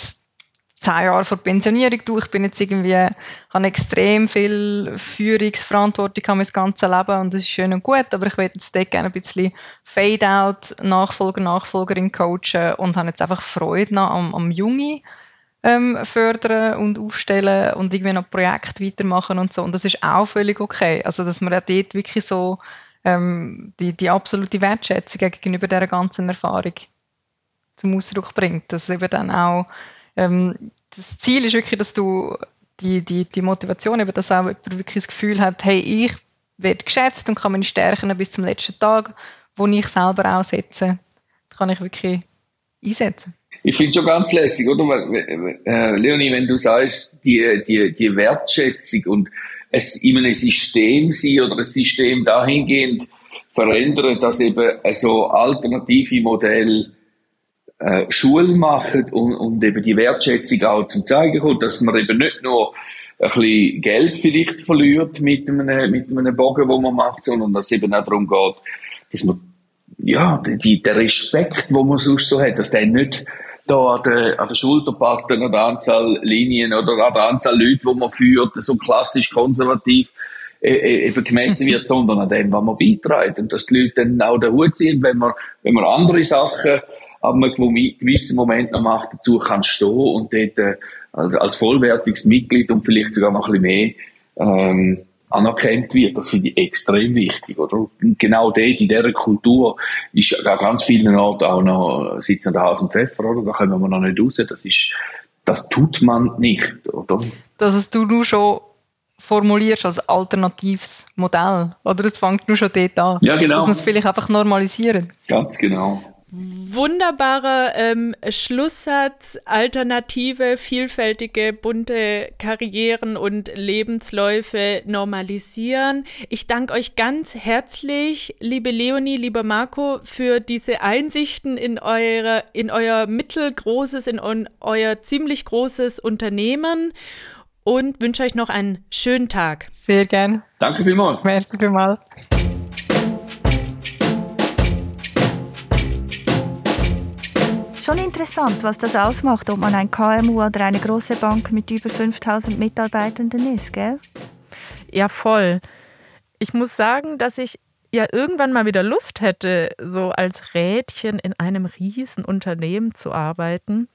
zehn Jahre vor Pensionierung, du, ich bin jetzt irgendwie, habe extrem viel Führungsverantwortung an mein ganzes Leben und das ist schön und gut, aber ich würde jetzt dort gerne ein bisschen Fade-out, Nachfolger, Nachfolgerin coachen und habe jetzt einfach Freude am, am Jungen ähm, fördern und aufstellen und irgendwie noch Projekte weitermachen und so. Und das ist auch völlig okay. Also, dass man auch dort wirklich so ähm, die, die absolute Wertschätzung gegenüber dieser ganzen Erfahrung zum Ausdruck bringt. Dass eben dann auch ähm, das Ziel ist wirklich, dass du die, die, die Motivation, eben, dass auch wirklich das Gefühl hat, hey, ich werde geschätzt und kann meine Stärken bis zum letzten Tag, wo ich selber auch setze, kann ich wirklich einsetzen. Ich finde schon ganz lässig, oder? Äh, Leonie, wenn du sagst, die, die, die Wertschätzung und es in einem System sein oder ein System dahingehend verändern, dass eben so alternative Modelle äh, Schule machen und, und eben die Wertschätzung auch zum Zeigen kommt, dass man eben nicht nur ein bisschen Geld vielleicht verliert mit einem, mit einem Bogen, wo man macht, sondern dass es eben auch darum geht, dass man ja, die, der Respekt, wo man sonst so hat, dass der nicht da an der, an der Schulterpatte, an der Anzahl Linien oder an der Anzahl Leute, die man führt, so klassisch konservativ äh, äh, eben gemessen wird, sondern an dem, was man beiträgt. Und dass die Leute dann auch den Hut ziehen, wenn man, wenn man andere Sachen ab einem gewissen Moment noch macht, dazu kann stehen und dort äh, als, als vollwertiges Mitglied und vielleicht sogar noch ein bisschen mehr ähm, anerkannt wird. Das finde ich extrem wichtig, oder? Und genau dort, in dieser Kultur, ist an ganz vielen Orten auch noch sitzen der Hasen Pfeffer, oder? Da kommen wir noch nicht raus. Das ist, das tut man nicht, oder? Dass es du nur schon formulierst als alternatives Modell, oder? Das fängt nur schon dort an. Ja, genau. Dass man es vielleicht einfach normalisieren. Ganz genau. Wunderbarer ähm, Schlusssatz, alternative, vielfältige, bunte Karrieren und Lebensläufe normalisieren. Ich danke euch ganz herzlich, liebe Leonie, lieber Marco, für diese Einsichten in, eure, in euer mittelgroßes, in euer ziemlich großes Unternehmen und wünsche euch noch einen schönen Tag. Sehr gern. Danke vielmals. Merci vielmals. Schon interessant, was das ausmacht, ob man ein KMU oder eine große Bank mit über 5000 Mitarbeitenden ist, gell? Ja, voll. Ich muss sagen, dass ich ja irgendwann mal wieder Lust hätte, so als Rädchen in einem riesen Unternehmen zu arbeiten.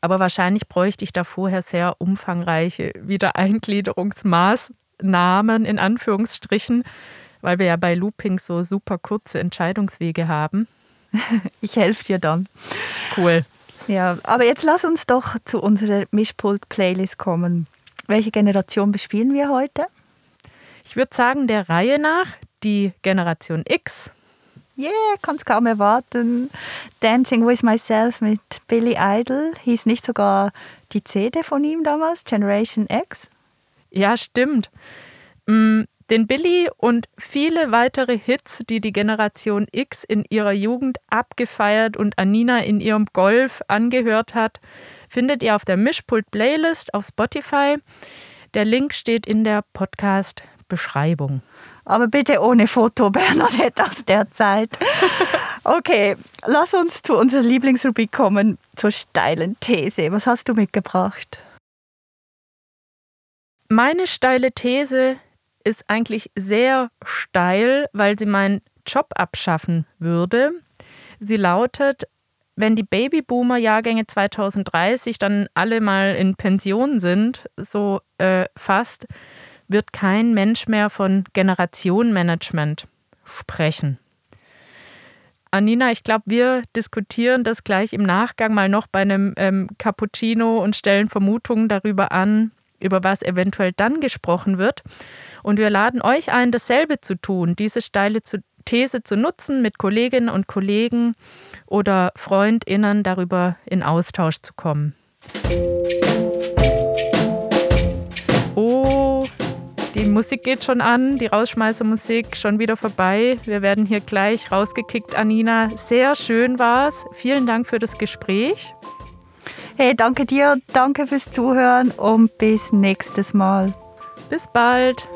Aber wahrscheinlich bräuchte ich da vorher sehr umfangreiche Wiedereingliederungsmaßnahmen in Anführungsstrichen, weil wir ja bei Looping so super kurze Entscheidungswege haben. Ich helfe dir dann. Cool. Ja, aber jetzt lass uns doch zu unserer Mischpult-Playlist kommen. Welche Generation bespielen wir heute? Ich würde sagen, der Reihe nach die Generation X. Yeah, kann es kaum erwarten. Dancing with Myself mit Billy Idol hieß nicht sogar die CD von ihm damals, Generation X? Ja, stimmt. Den Billy und viele weitere Hits, die die Generation X in ihrer Jugend abgefeiert und Anina in ihrem Golf angehört hat, findet ihr auf der Mischpult-Playlist auf Spotify. Der Link steht in der Podcast-Beschreibung. Aber bitte ohne Foto, Bernadette, aus der Zeit. Okay, lass uns zu unserer Lieblingsrubrik kommen, zur steilen These. Was hast du mitgebracht? Meine steile These ist eigentlich sehr steil, weil sie meinen Job abschaffen würde. Sie lautet, wenn die Babyboomer-Jahrgänge 2030 dann alle mal in Pension sind, so äh, fast, wird kein Mensch mehr von Generationenmanagement sprechen. Anina, ich glaube, wir diskutieren das gleich im Nachgang mal noch bei einem ähm, Cappuccino und stellen Vermutungen darüber an, über was eventuell dann gesprochen wird. Und wir laden euch ein, dasselbe zu tun, diese steile These zu nutzen, mit Kolleginnen und Kollegen oder Freundinnen darüber in Austausch zu kommen. Oh, die Musik geht schon an, die Rausschmeißermusik schon wieder vorbei. Wir werden hier gleich rausgekickt, Anina. Sehr schön war's. Vielen Dank für das Gespräch. Hey, danke dir, danke fürs Zuhören und bis nächstes Mal. Bis bald.